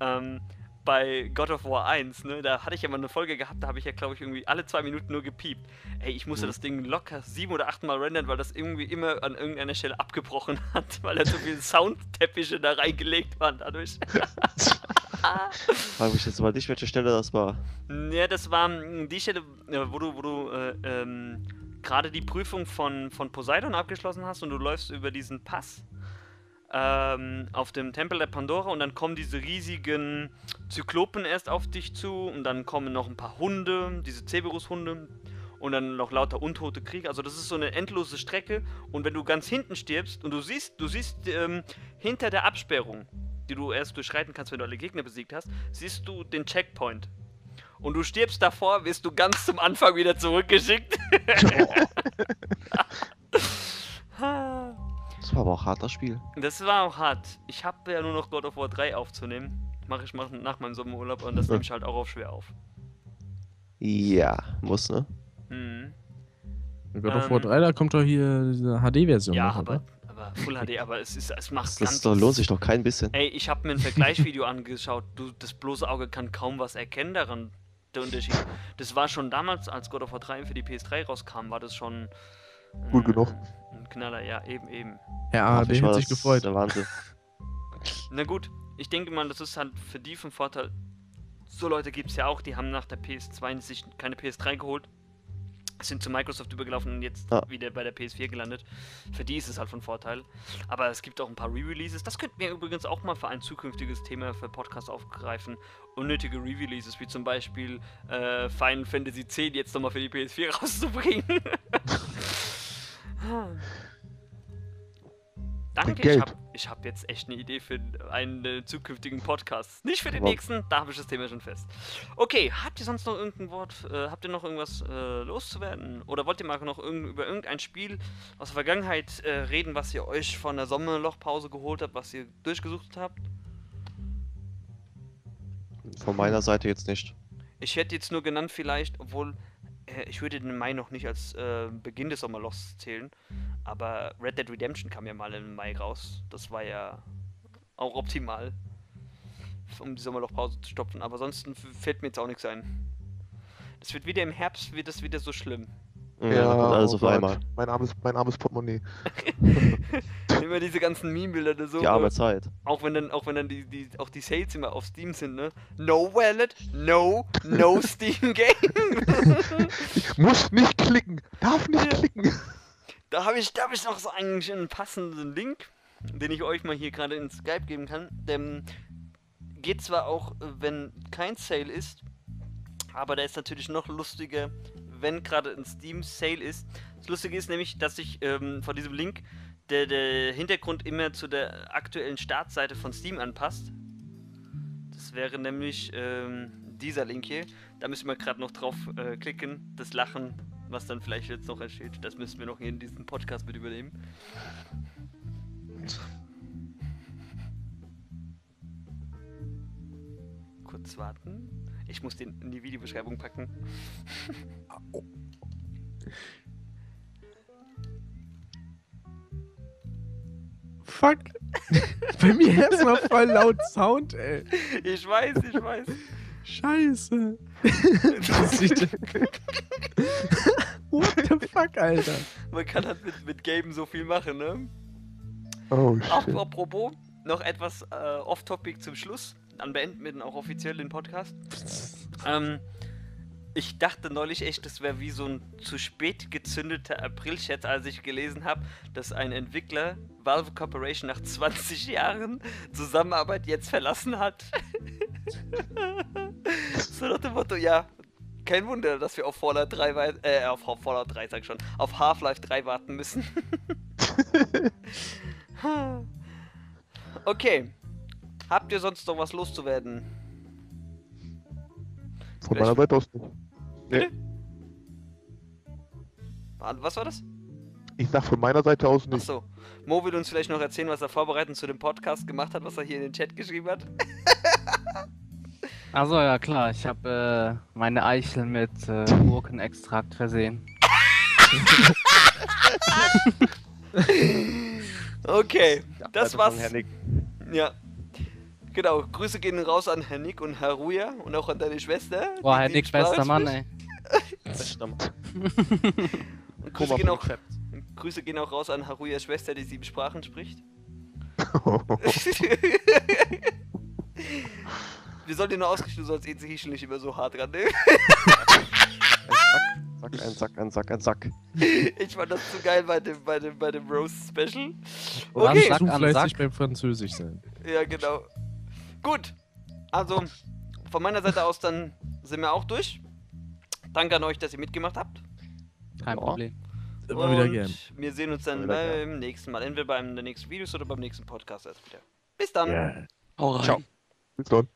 A: Ähm, bei God of War 1, ne, da hatte ich ja mal eine Folge gehabt, da habe ich ja, glaube ich, irgendwie alle zwei Minuten nur gepiept. Ey, ich musste
E: Mhm.
A: das Ding locker sieben oder acht Mal rendern, weil das irgendwie immer an irgendeiner Stelle abgebrochen (laughs) hat, weil da so viele Soundteppiche da reingelegt waren dadurch. (laughs) (laughs)
E: Frage mich jetzt mal nicht, welche Stelle das war.
A: Ja, das war mm, die Stelle, äh, wo du, wo du äh, ähm, gerade die Prüfung von, von Poseidon abgeschlossen hast und du läufst über diesen Pass ähm, auf dem Tempel der Pandora und dann kommen diese riesigen Zyklopen erst auf dich zu und dann kommen noch ein paar Hunde, diese Cerberus-Hunde und dann noch lauter untote Krieger. Also das ist so eine endlose Strecke und wenn du ganz hinten stirbst und du siehst, du siehst ähm, hinter der Absperrung, die du erst durchschreiten kannst, wenn du alle Gegner besiegt hast, siehst du den Checkpoint. Und du stirbst davor, wirst du ganz zum Anfang wieder zurückgeschickt. (laughs)
E: Das war aber auch ein harter Spiel.
A: Das war auch hart. Ich habe ja nur noch God of War 3 aufzunehmen. Mache ich mal nach meinem Sommerurlaub und das
B: Ja.
A: nehme ich halt auch auf schwer auf.
E: Ja, muss, ne?
A: Mhm.
C: God of War
A: Ähm,
C: 3, da kommt doch hier diese HD-Version
A: Ja,
C: noch,
A: aber,
C: oder?
A: Aber Full HD, aber es, ist, es macht
E: Das,
A: ganz...
E: doch, lohnt sich doch kein bisschen.
A: Ey, ich habe mir ein Vergleichsvideo (laughs) angeschaut. Du, das bloße Auge kann kaum was erkennen daran, der Unterschied. Das war schon damals, als God of War 3 für die PS3 rauskam, war das schon...
B: Gut
A: äh,
B: genug.
A: Ein Knaller, ja, eben, eben.
C: Ja,
E: ich
C: hat sich
E: das
C: gefreut.
E: Der Wahnsinn. (laughs)
A: Na gut, ich denke mal, das ist halt für die von Vorteil. So Leute gibt es ja auch, die haben nach der PS2 sich keine PS3 geholt. Sind zu Microsoft übergelaufen und jetzt
E: Ah.
A: wieder bei der PS4 gelandet. Für die ist es halt von Vorteil. Aber es gibt auch ein paar Re-Releases. Das könnten wir übrigens auch mal für ein zukünftiges Thema für Podcast aufgreifen. Unnötige Re-Releases, wie zum Beispiel äh, Final Fantasy X jetzt nochmal für die PS4 (laughs) rauszubringen. (laughs) Danke, ich habe ich hab jetzt echt eine Idee für einen äh, zukünftigen Podcast. Nicht für den
E: Aber-
A: nächsten, da habe ich das Thema schon fest. Okay, habt ihr sonst noch irgendein Wort, äh, habt ihr noch irgendwas äh, loszuwerden? Oder wollt ihr mal noch irgend, über irgendein Spiel aus der Vergangenheit äh, reden, was ihr euch von der Sommerlochpause geholt habt, was ihr durchgesucht habt?
E: Von meiner Seite jetzt nicht.
A: Ich hätte jetzt nur genannt vielleicht, obwohl äh, ich würde den Mai noch nicht als äh, Beginn des Sommerlochs zählen, aber Red Dead Redemption kam ja mal im Mai raus. Das war ja auch optimal, um die Sommerlochpause zu stopfen. Aber sonst f- fällt mir jetzt auch nichts ein. Das wird wieder im Herbst, wird das wieder so schlimm.
E: Ja, alles
B: oh
E: auf einmal.
B: Mein armes, mein armes Portemonnaie. (laughs)
A: Immer diese ganzen Meme-Bilder da so.
E: Die arme Zeit.
A: Auch wenn dann, auch wenn dann die, die, auch die Sales immer auf Steam sind, ne? No Wallet, no, no Steam (laughs) Game.
B: Muss nicht klicken. Darf nicht
A: Ja.
B: klicken.
A: Da habe ich, hab ich noch so einen, einen passenden Link, den ich euch mal hier gerade in Skype geben kann. Denn geht zwar auch, wenn kein Sale ist, aber der ist natürlich noch lustiger, wenn gerade ein Steam Sale ist. Das Lustige ist nämlich, dass sich ähm, von diesem Link der, der Hintergrund immer zu der aktuellen Startseite von Steam anpasst. Das wäre nämlich ähm, dieser Link hier. Da müssen wir gerade noch drauf äh, klicken. Das Lachen, was dann vielleicht jetzt noch entsteht, das müssen wir noch hier in diesem Podcast mit übernehmen. Kurz warten. Ich muss den in die Videobeschreibung packen.
C: Fuck. Bei mir erstmal voll laut Sound, ey.
A: Ich weiß, ich weiß.
C: Scheiße. (laughs) What the fuck, Alter?
A: Man kann halt mit, mit Gaben so viel machen, ne?
B: Oh
A: Ach,
B: shit.
A: apropos, noch etwas äh, off-topic zum Schluss. Dann beenden wir dann auch offiziell den Podcast. Ähm, ich dachte neulich echt, das wäre wie so ein zu spät gezündeter April-Chat, als ich gelesen habe, dass ein Entwickler Valve Corporation nach 20 Jahren Zusammenarbeit jetzt verlassen hat. (laughs) (laughs) so nach dem Motto, ja, kein Wunder, dass wir auf Fallout 3 wei- äh, auf Fallout 3 sag ich schon, auf Half-Life 3 warten müssen. (laughs) okay. Habt ihr sonst noch was loszuwerden?
B: Von meiner Seite aus nicht.
A: Wa- Was war das?
B: Ich sag von meiner Seite aus nicht.
A: Achso. Mo will uns vielleicht noch erzählen, was er vorbereitend zu dem Podcast gemacht hat, was er hier in den Chat geschrieben hat. (laughs)
D: Also ja klar, ich habe äh, meine Eichel mit äh, Gurkenextrakt versehen. (laughs)
A: Okay, das
E: Seite
A: war's. Ja. Genau, Grüße gehen raus an Herr Nick und Herr Ruja und auch an deine Schwester.
D: Boah, Herr
A: die
D: Nick, bester Mann, ey.
E: Bester Mann.
A: Und Grüße gehen, auch. Grüße gehen auch raus an Harujas Schwester, die sieben Sprachen spricht. (laughs) (laughs) Wir sollten nur ausgeschlossen, du sollst Ezekiel nicht immer so hart ran nehmen.
E: Ein Sack, ein Sack, ein Sack, ein Sack.
A: Ich fand das zu geil bei dem, bei dem, bei dem Roast-Special.
D: Oder
A: Okay.
D: Sack
C: Zu
D: an
C: fleißig
D: Sack.
C: beim Französisch sein.
A: Ja, genau. Gut. Also, von meiner Seite aus dann sind wir auch durch. Danke an euch, dass ihr mitgemacht habt.
D: Kein
E: Ja.
D: Problem.
C: Immer wieder
A: Und
C: gern.
A: Wir sehen uns dann
E: wieder
A: beim nächsten Mal. Entweder beim nächsten Videos oder beim nächsten Podcast erst wieder. Bis dann.
C: Ja.
D: Hau rein.
E: Ciao.
B: Bis dann.